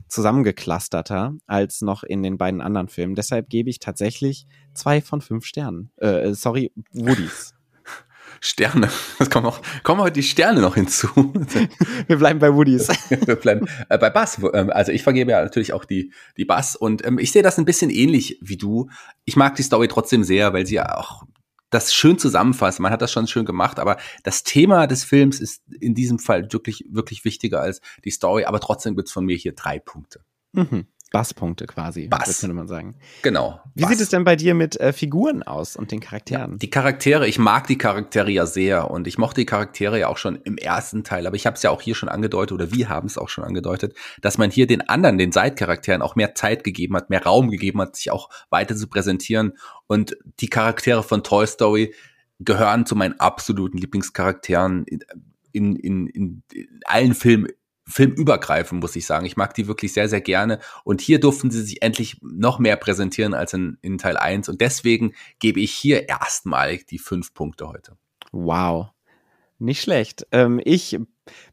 zusammengeclusterter als noch in den beiden anderen Filmen. Deshalb gebe ich tatsächlich zwei von fünf Sternen. Äh, sorry, Woodies. Sterne. Es kommen, noch, kommen heute die Sterne noch hinzu. Wir bleiben bei Woodies. Wir bleiben äh, bei Bass. ähm, Also ich vergebe ja natürlich auch die, die Bass. Und ähm, ich sehe das ein bisschen ähnlich wie du. Ich mag die Story trotzdem sehr, weil sie ja auch das schön zusammenfasst. Man hat das schon schön gemacht, aber das Thema des Films ist in diesem Fall wirklich, wirklich wichtiger als die Story. Aber trotzdem gibt's von mir hier drei Punkte. Mhm. Basspunkte quasi, Bass. das könnte man sagen. Genau. Wie Bass. sieht es denn bei dir mit äh, Figuren aus und den Charakteren? Die Charaktere, ich mag die Charaktere ja sehr und ich mochte die Charaktere ja auch schon im ersten Teil, aber ich habe es ja auch hier schon angedeutet oder wir haben es auch schon angedeutet, dass man hier den anderen, den Side-Charakteren auch mehr Zeit gegeben hat, mehr Raum gegeben hat, sich auch weiter zu präsentieren und die Charaktere von Toy Story gehören zu meinen absoluten Lieblingscharakteren in, in, in, in allen Filmen filmübergreifend, muss ich sagen. Ich mag die wirklich sehr, sehr gerne. Und hier durften sie sich endlich noch mehr präsentieren als in, in Teil 1. Und deswegen gebe ich hier erstmalig die fünf Punkte heute. Wow. Nicht schlecht. Ähm, ich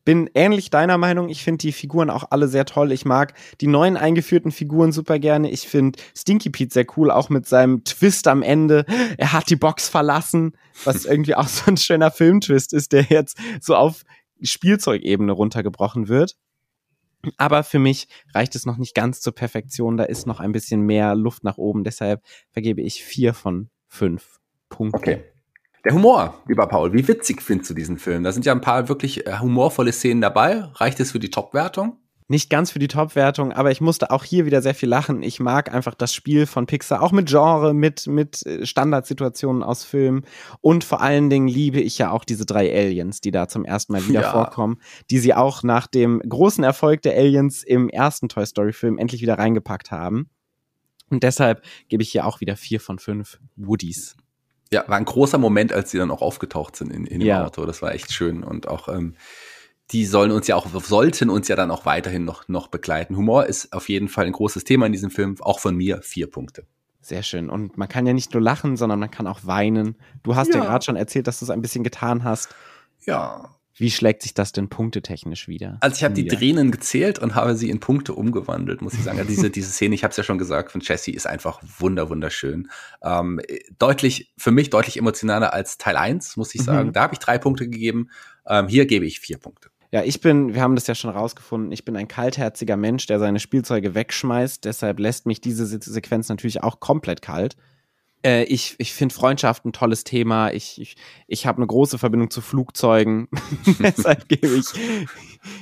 bin ähnlich deiner Meinung. Ich finde die Figuren auch alle sehr toll. Ich mag die neuen eingeführten Figuren super gerne. Ich finde Stinky Pete sehr cool, auch mit seinem Twist am Ende. Er hat die Box verlassen, was irgendwie auch so ein schöner Filmtwist ist, der jetzt so auf Spielzeugebene runtergebrochen wird. Aber für mich reicht es noch nicht ganz zur Perfektion. Da ist noch ein bisschen mehr Luft nach oben. Deshalb vergebe ich vier von fünf Punkten. Der Humor, lieber Paul, wie witzig findest du diesen Film? Da sind ja ein paar wirklich äh, humorvolle Szenen dabei. Reicht es für die Top-Wertung? Nicht ganz für die Top-Wertung, aber ich musste auch hier wieder sehr viel lachen. Ich mag einfach das Spiel von Pixar, auch mit Genre, mit, mit äh, Standardsituationen aus Filmen. Und vor allen Dingen liebe ich ja auch diese drei Aliens, die da zum ersten Mal wieder ja. vorkommen, die sie auch nach dem großen Erfolg der Aliens im ersten Toy Story-Film endlich wieder reingepackt haben. Und deshalb gebe ich hier auch wieder vier von fünf Woodies. Ja, war ein großer Moment, als sie dann auch aufgetaucht sind in, in dem ja. Auto. Das war echt schön und auch ähm, die sollen uns ja auch, sollten uns ja dann auch weiterhin noch, noch begleiten. Humor ist auf jeden Fall ein großes Thema in diesem Film, auch von mir vier Punkte. Sehr schön. Und man kann ja nicht nur lachen, sondern man kann auch weinen. Du hast ja, ja gerade schon erzählt, dass du es ein bisschen getan hast. Ja. Wie schlägt sich das denn punktetechnisch wieder? Also ich habe die Tränen gezählt und habe sie in Punkte umgewandelt, muss ich sagen. diese, diese Szene, ich habe es ja schon gesagt, von Jesse ist einfach wunder, wunderschön. Ähm, deutlich, für mich deutlich emotionaler als Teil 1, muss ich mhm. sagen. Mhm. Da habe ich drei Punkte gegeben. Ähm, hier gebe ich vier Punkte. Ja, ich bin, wir haben das ja schon rausgefunden, ich bin ein kaltherziger Mensch, der seine Spielzeuge wegschmeißt. Deshalb lässt mich diese Sequenz natürlich auch komplett kalt. Äh, ich ich finde Freundschaft ein tolles Thema. Ich, ich, ich habe eine große Verbindung zu Flugzeugen. deshalb gebe ich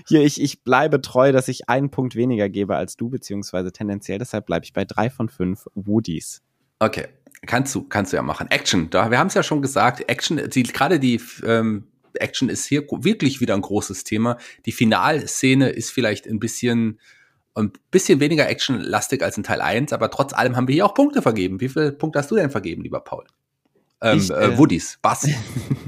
hier, ich, ich bleibe treu, dass ich einen Punkt weniger gebe als du, beziehungsweise tendenziell. Deshalb bleibe ich bei drei von fünf Woodies. Okay. Kannst du, kannst du ja machen. Action, da, wir haben es ja schon gesagt, Action, die, gerade die ähm, Action ist hier wirklich wieder ein großes Thema. Die Finalszene ist vielleicht ein bisschen, ein bisschen weniger actionlastig als in Teil 1, aber trotz allem haben wir hier auch Punkte vergeben. Wie viele Punkte hast du denn vergeben, lieber Paul? Ähm, ich, äh, äh Woodies, was?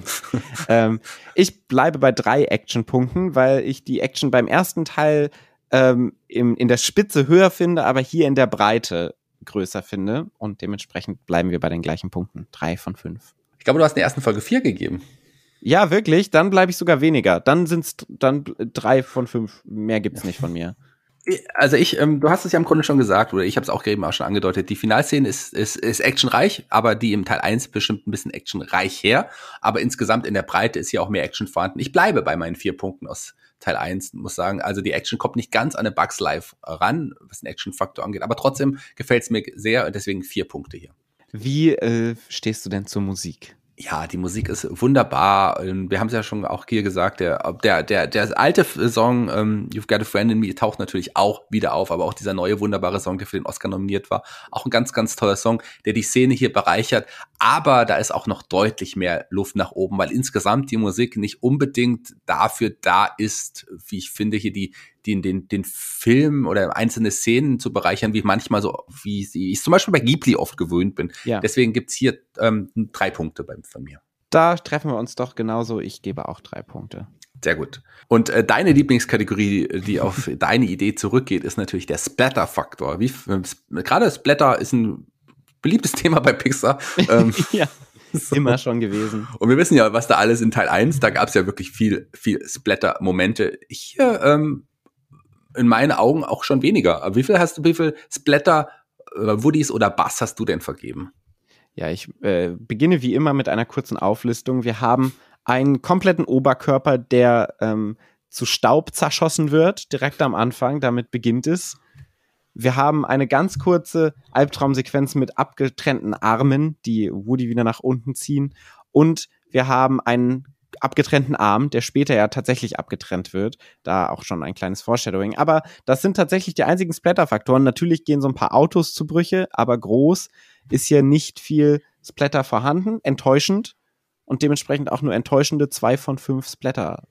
ähm, ich bleibe bei drei Actionpunkten, weil ich die Action beim ersten Teil ähm, im, in der Spitze höher finde, aber hier in der Breite größer finde. Und dementsprechend bleiben wir bei den gleichen Punkten. Drei von fünf. Ich glaube, du hast in der ersten Folge vier gegeben. Ja, wirklich. Dann bleibe ich sogar weniger. Dann sind's dann drei von fünf. Mehr gibt's nicht von mir. Also ich, ähm, du hast es ja im Grunde schon gesagt, oder ich habe es auch eben auch schon angedeutet, die Finalszene ist, ist, ist actionreich, aber die im Teil 1 bestimmt ein bisschen actionreich her. Aber insgesamt in der Breite ist hier auch mehr Action vorhanden. Ich bleibe bei meinen vier Punkten aus Teil 1, muss sagen. Also die Action kommt nicht ganz an eine Bugs Life ran, was den Action-Faktor angeht. Aber trotzdem gefällt es mir sehr und deswegen vier Punkte hier. Wie äh, stehst du denn zur Musik? Ja, die Musik ist wunderbar. Ähm, wir haben es ja schon auch hier gesagt, der, der, der, der alte Song ähm, You've Got a Friend in Me taucht natürlich auch wieder auf, aber auch dieser neue wunderbare Song, der für den Oscar nominiert war, auch ein ganz, ganz toller Song, der die Szene hier bereichert. Aber da ist auch noch deutlich mehr Luft nach oben, weil insgesamt die Musik nicht unbedingt dafür da ist, wie ich finde, hier die, den, den, den Film oder einzelne Szenen zu bereichern, wie manchmal so, wie ich zum Beispiel bei Ghibli oft gewöhnt bin. Ja. Deswegen gibt's hier ähm, drei Punkte bei, von mir. Da treffen wir uns doch genauso. Ich gebe auch drei Punkte. Sehr gut. Und äh, deine Lieblingskategorie, die auf deine Idee zurückgeht, ist natürlich der Splatter-Faktor. Wie äh, gerade Splatter ist ein beliebtes Thema bei Pixar. Ähm, ja. So. Immer schon gewesen. Und wir wissen ja, was da alles in Teil 1, da gab es ja wirklich viel, viel Splatter-Momente. Hier ähm, in meinen Augen auch schon weniger. Wie viel hast du, wie viel Splatter, äh, Woodies oder Bass hast du denn vergeben? Ja, ich äh, beginne wie immer mit einer kurzen Auflistung. Wir haben einen kompletten Oberkörper, der ähm, zu Staub zerschossen wird, direkt am Anfang. Damit beginnt es. Wir haben eine ganz kurze Albtraumsequenz mit abgetrennten Armen, die Woody wieder nach unten ziehen. Und wir haben einen abgetrennten Arm, der später ja tatsächlich abgetrennt wird. Da auch schon ein kleines Foreshadowing. Aber das sind tatsächlich die einzigen Splatter-Faktoren. Natürlich gehen so ein paar Autos zu Brüche, aber groß ist hier nicht viel Splatter vorhanden. Enttäuschend. Und dementsprechend auch nur enttäuschende zwei von fünf Splatter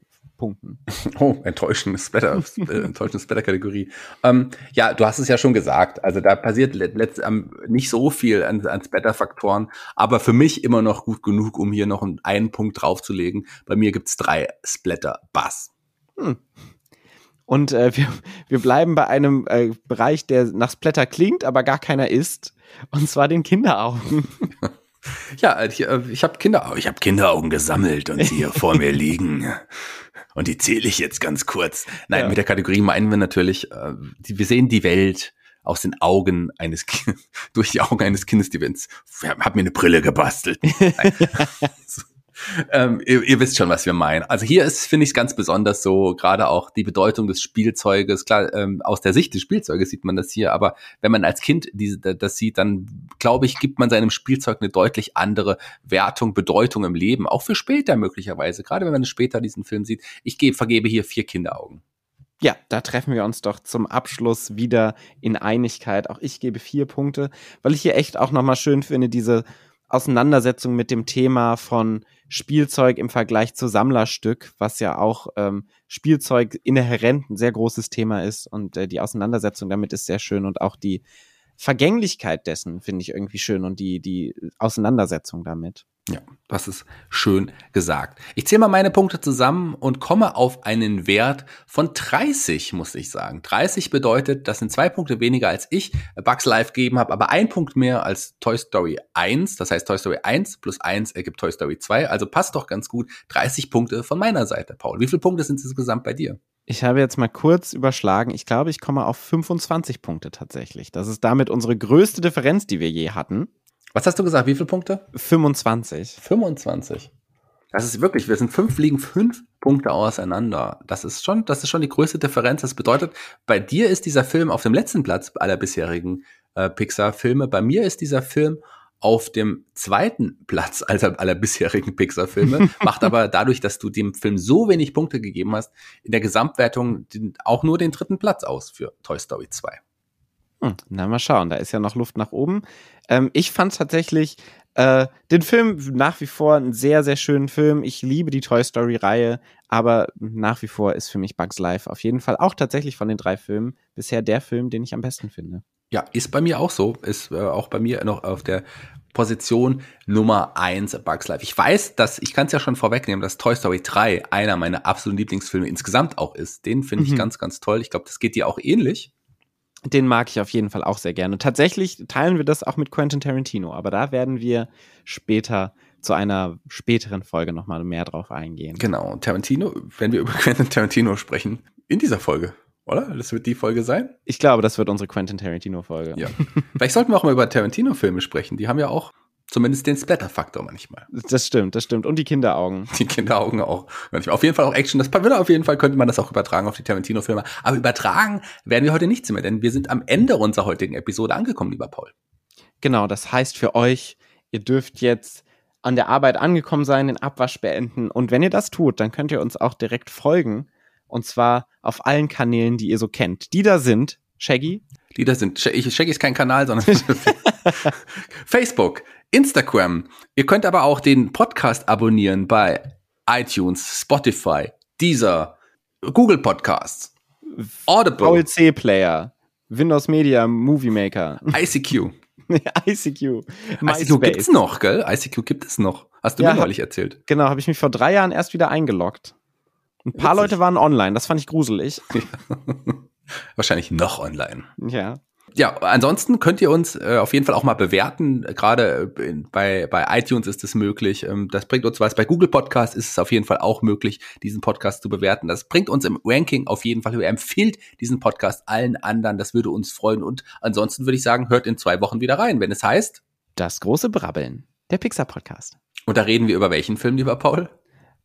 Punkten. Oh, enttäuschendes Splatter, äh, enttäuschendes Splatter-Kategorie. Ähm, ja, du hast es ja schon gesagt. Also da passiert letzt, ähm, nicht so viel an, an Splatter-Faktoren, aber für mich immer noch gut genug, um hier noch einen, einen Punkt draufzulegen. Bei mir gibt's drei Splatter-Bass. Hm. Und äh, wir, wir bleiben bei einem äh, Bereich, der nach Splatter klingt, aber gar keiner ist. Und zwar den Kinderaugen. Ja, ich, äh, ich habe ich habe Kinderaugen gesammelt und sie hier vor mir liegen. Und die zähle ich jetzt ganz kurz. Nein, ja. mit der Kategorie meinen wir natürlich, äh, die, wir sehen die Welt aus den Augen eines Kindes, durch die Augen eines Kindes, die Vince, hab mir eine Brille gebastelt. ähm, ihr, ihr, wisst schon, was wir meinen. Also hier ist, finde ich ganz besonders so, gerade auch die Bedeutung des Spielzeuges. Klar, ähm, aus der Sicht des Spielzeuges sieht man das hier, aber wenn man als Kind diese, das sieht, dann glaube ich, gibt man seinem Spielzeug eine deutlich andere Wertung, Bedeutung im Leben, auch für später möglicherweise. Gerade wenn man später diesen Film sieht. Ich gebe, vergebe hier vier Kinderaugen. Ja, da treffen wir uns doch zum Abschluss wieder in Einigkeit. Auch ich gebe vier Punkte, weil ich hier echt auch nochmal schön finde, diese Auseinandersetzung mit dem Thema von Spielzeug im Vergleich zu Sammlerstück, was ja auch ähm, Spielzeug inhärent ein sehr großes Thema ist und äh, die Auseinandersetzung damit ist sehr schön und auch die Vergänglichkeit dessen finde ich irgendwie schön und die, die Auseinandersetzung damit. Ja, hast es schön gesagt. Ich zähle mal meine Punkte zusammen und komme auf einen Wert von 30, muss ich sagen. 30 bedeutet, das sind zwei Punkte weniger als ich Bugs Live gegeben habe, aber ein Punkt mehr als Toy Story 1. Das heißt, Toy Story 1 plus 1 ergibt Toy Story 2. Also passt doch ganz gut. 30 Punkte von meiner Seite, Paul. Wie viele Punkte sind es insgesamt bei dir? Ich habe jetzt mal kurz überschlagen. Ich glaube, ich komme auf 25 Punkte tatsächlich. Das ist damit unsere größte Differenz, die wir je hatten. Was hast du gesagt? Wie viele Punkte? 25. 25. Das ist wirklich, wir sind fünf liegen fünf Punkte auseinander. Das ist schon, das ist schon die größte Differenz. Das bedeutet, bei dir ist dieser Film auf dem letzten Platz aller bisherigen äh, Pixar-Filme. Bei mir ist dieser Film auf dem zweiten Platz aller, aller bisherigen Pixar-Filme, macht aber dadurch, dass du dem Film so wenig Punkte gegeben hast, in der Gesamtwertung den, auch nur den dritten Platz aus für Toy Story 2. Hm, na, mal schauen, da ist ja noch Luft nach oben. Ähm, ich fand tatsächlich äh, den Film nach wie vor einen sehr, sehr schönen Film. Ich liebe die Toy Story-Reihe, aber nach wie vor ist für mich Bugs Life auf jeden Fall auch tatsächlich von den drei Filmen bisher der Film, den ich am besten finde. Ja, ist bei mir auch so. Ist äh, auch bei mir noch auf der Position Nummer eins Bugs Life. Ich weiß, dass, ich kann es ja schon vorwegnehmen, dass Toy Story 3 einer meiner absoluten Lieblingsfilme insgesamt auch ist. Den finde ich mhm. ganz, ganz toll. Ich glaube, das geht dir auch ähnlich. Den mag ich auf jeden Fall auch sehr gerne. Tatsächlich teilen wir das auch mit Quentin Tarantino, aber da werden wir später zu einer späteren Folge nochmal mehr drauf eingehen. Genau, Tarantino, wenn wir über Quentin Tarantino sprechen, in dieser Folge oder? Das wird die Folge sein? Ich glaube, das wird unsere Quentin Tarantino-Folge. Ja. Vielleicht sollten wir auch mal über Tarantino-Filme sprechen. Die haben ja auch zumindest den Splatter-Faktor manchmal. Das stimmt, das stimmt. Und die Kinderaugen. Die Kinderaugen auch. Auf jeden Fall auch Action. Das würde auf jeden Fall könnte man das auch übertragen auf die Tarantino-Filme. Aber übertragen werden wir heute nichts mehr, denn wir sind am Ende unserer heutigen Episode angekommen, lieber Paul. Genau, das heißt für euch, ihr dürft jetzt an der Arbeit angekommen sein, den Abwasch beenden. Und wenn ihr das tut, dann könnt ihr uns auch direkt folgen und zwar auf allen Kanälen, die ihr so kennt. Die da sind Shaggy. Die da sind. Shaggy ist kein Kanal, sondern Facebook, Instagram. Ihr könnt aber auch den Podcast abonnieren bei iTunes, Spotify, Deezer, Google Podcasts, Audible. VLC Player, Windows Media Movie Maker. ICQ. ICQ. MySpace. ICQ gibt's noch, gell? ICQ gibt es noch. Hast du ja, mir neulich erzählt. Genau, habe ich mich vor drei Jahren erst wieder eingeloggt. Ein paar Witzig. Leute waren online, das fand ich gruselig. Wahrscheinlich noch online. Ja. Ja, ansonsten könnt ihr uns äh, auf jeden Fall auch mal bewerten. Gerade äh, bei, bei iTunes ist es möglich. Ähm, das bringt uns was. Bei Google Podcast ist es auf jeden Fall auch möglich, diesen Podcast zu bewerten. Das bringt uns im Ranking auf jeden Fall. Empfiehlt diesen Podcast allen anderen. Das würde uns freuen. Und ansonsten würde ich sagen, hört in zwei Wochen wieder rein, wenn es heißt Das große Brabbeln, der Pixar Podcast. Und da reden wir über welchen Film, lieber Paul?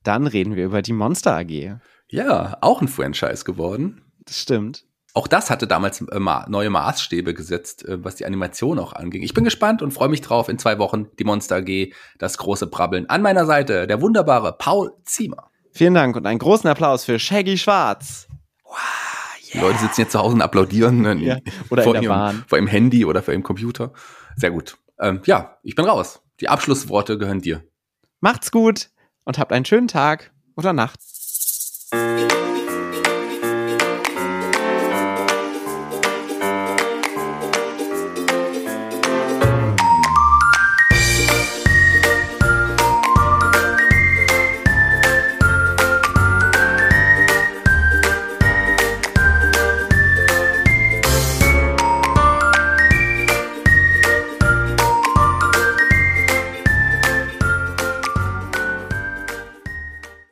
Dann reden wir über die Monster AG. Ja, auch ein Franchise geworden. Das stimmt. Auch das hatte damals äh, neue Maßstäbe gesetzt, äh, was die Animation auch anging. Ich bin gespannt und freue mich drauf. In zwei Wochen die Monster AG, das große Brabbeln. An meiner Seite der wunderbare Paul Ziemer. Vielen Dank und einen großen Applaus für Shaggy Schwarz. Wow, yeah. Die Leute sitzen jetzt zu Hause und applaudieren ne? ja, oder vor, in der ihrem, Bahn. vor ihrem Handy oder vor ihrem Computer. Sehr gut. Ähm, ja, ich bin raus. Die Abschlussworte gehören dir. Macht's gut und habt einen schönen Tag oder Nacht.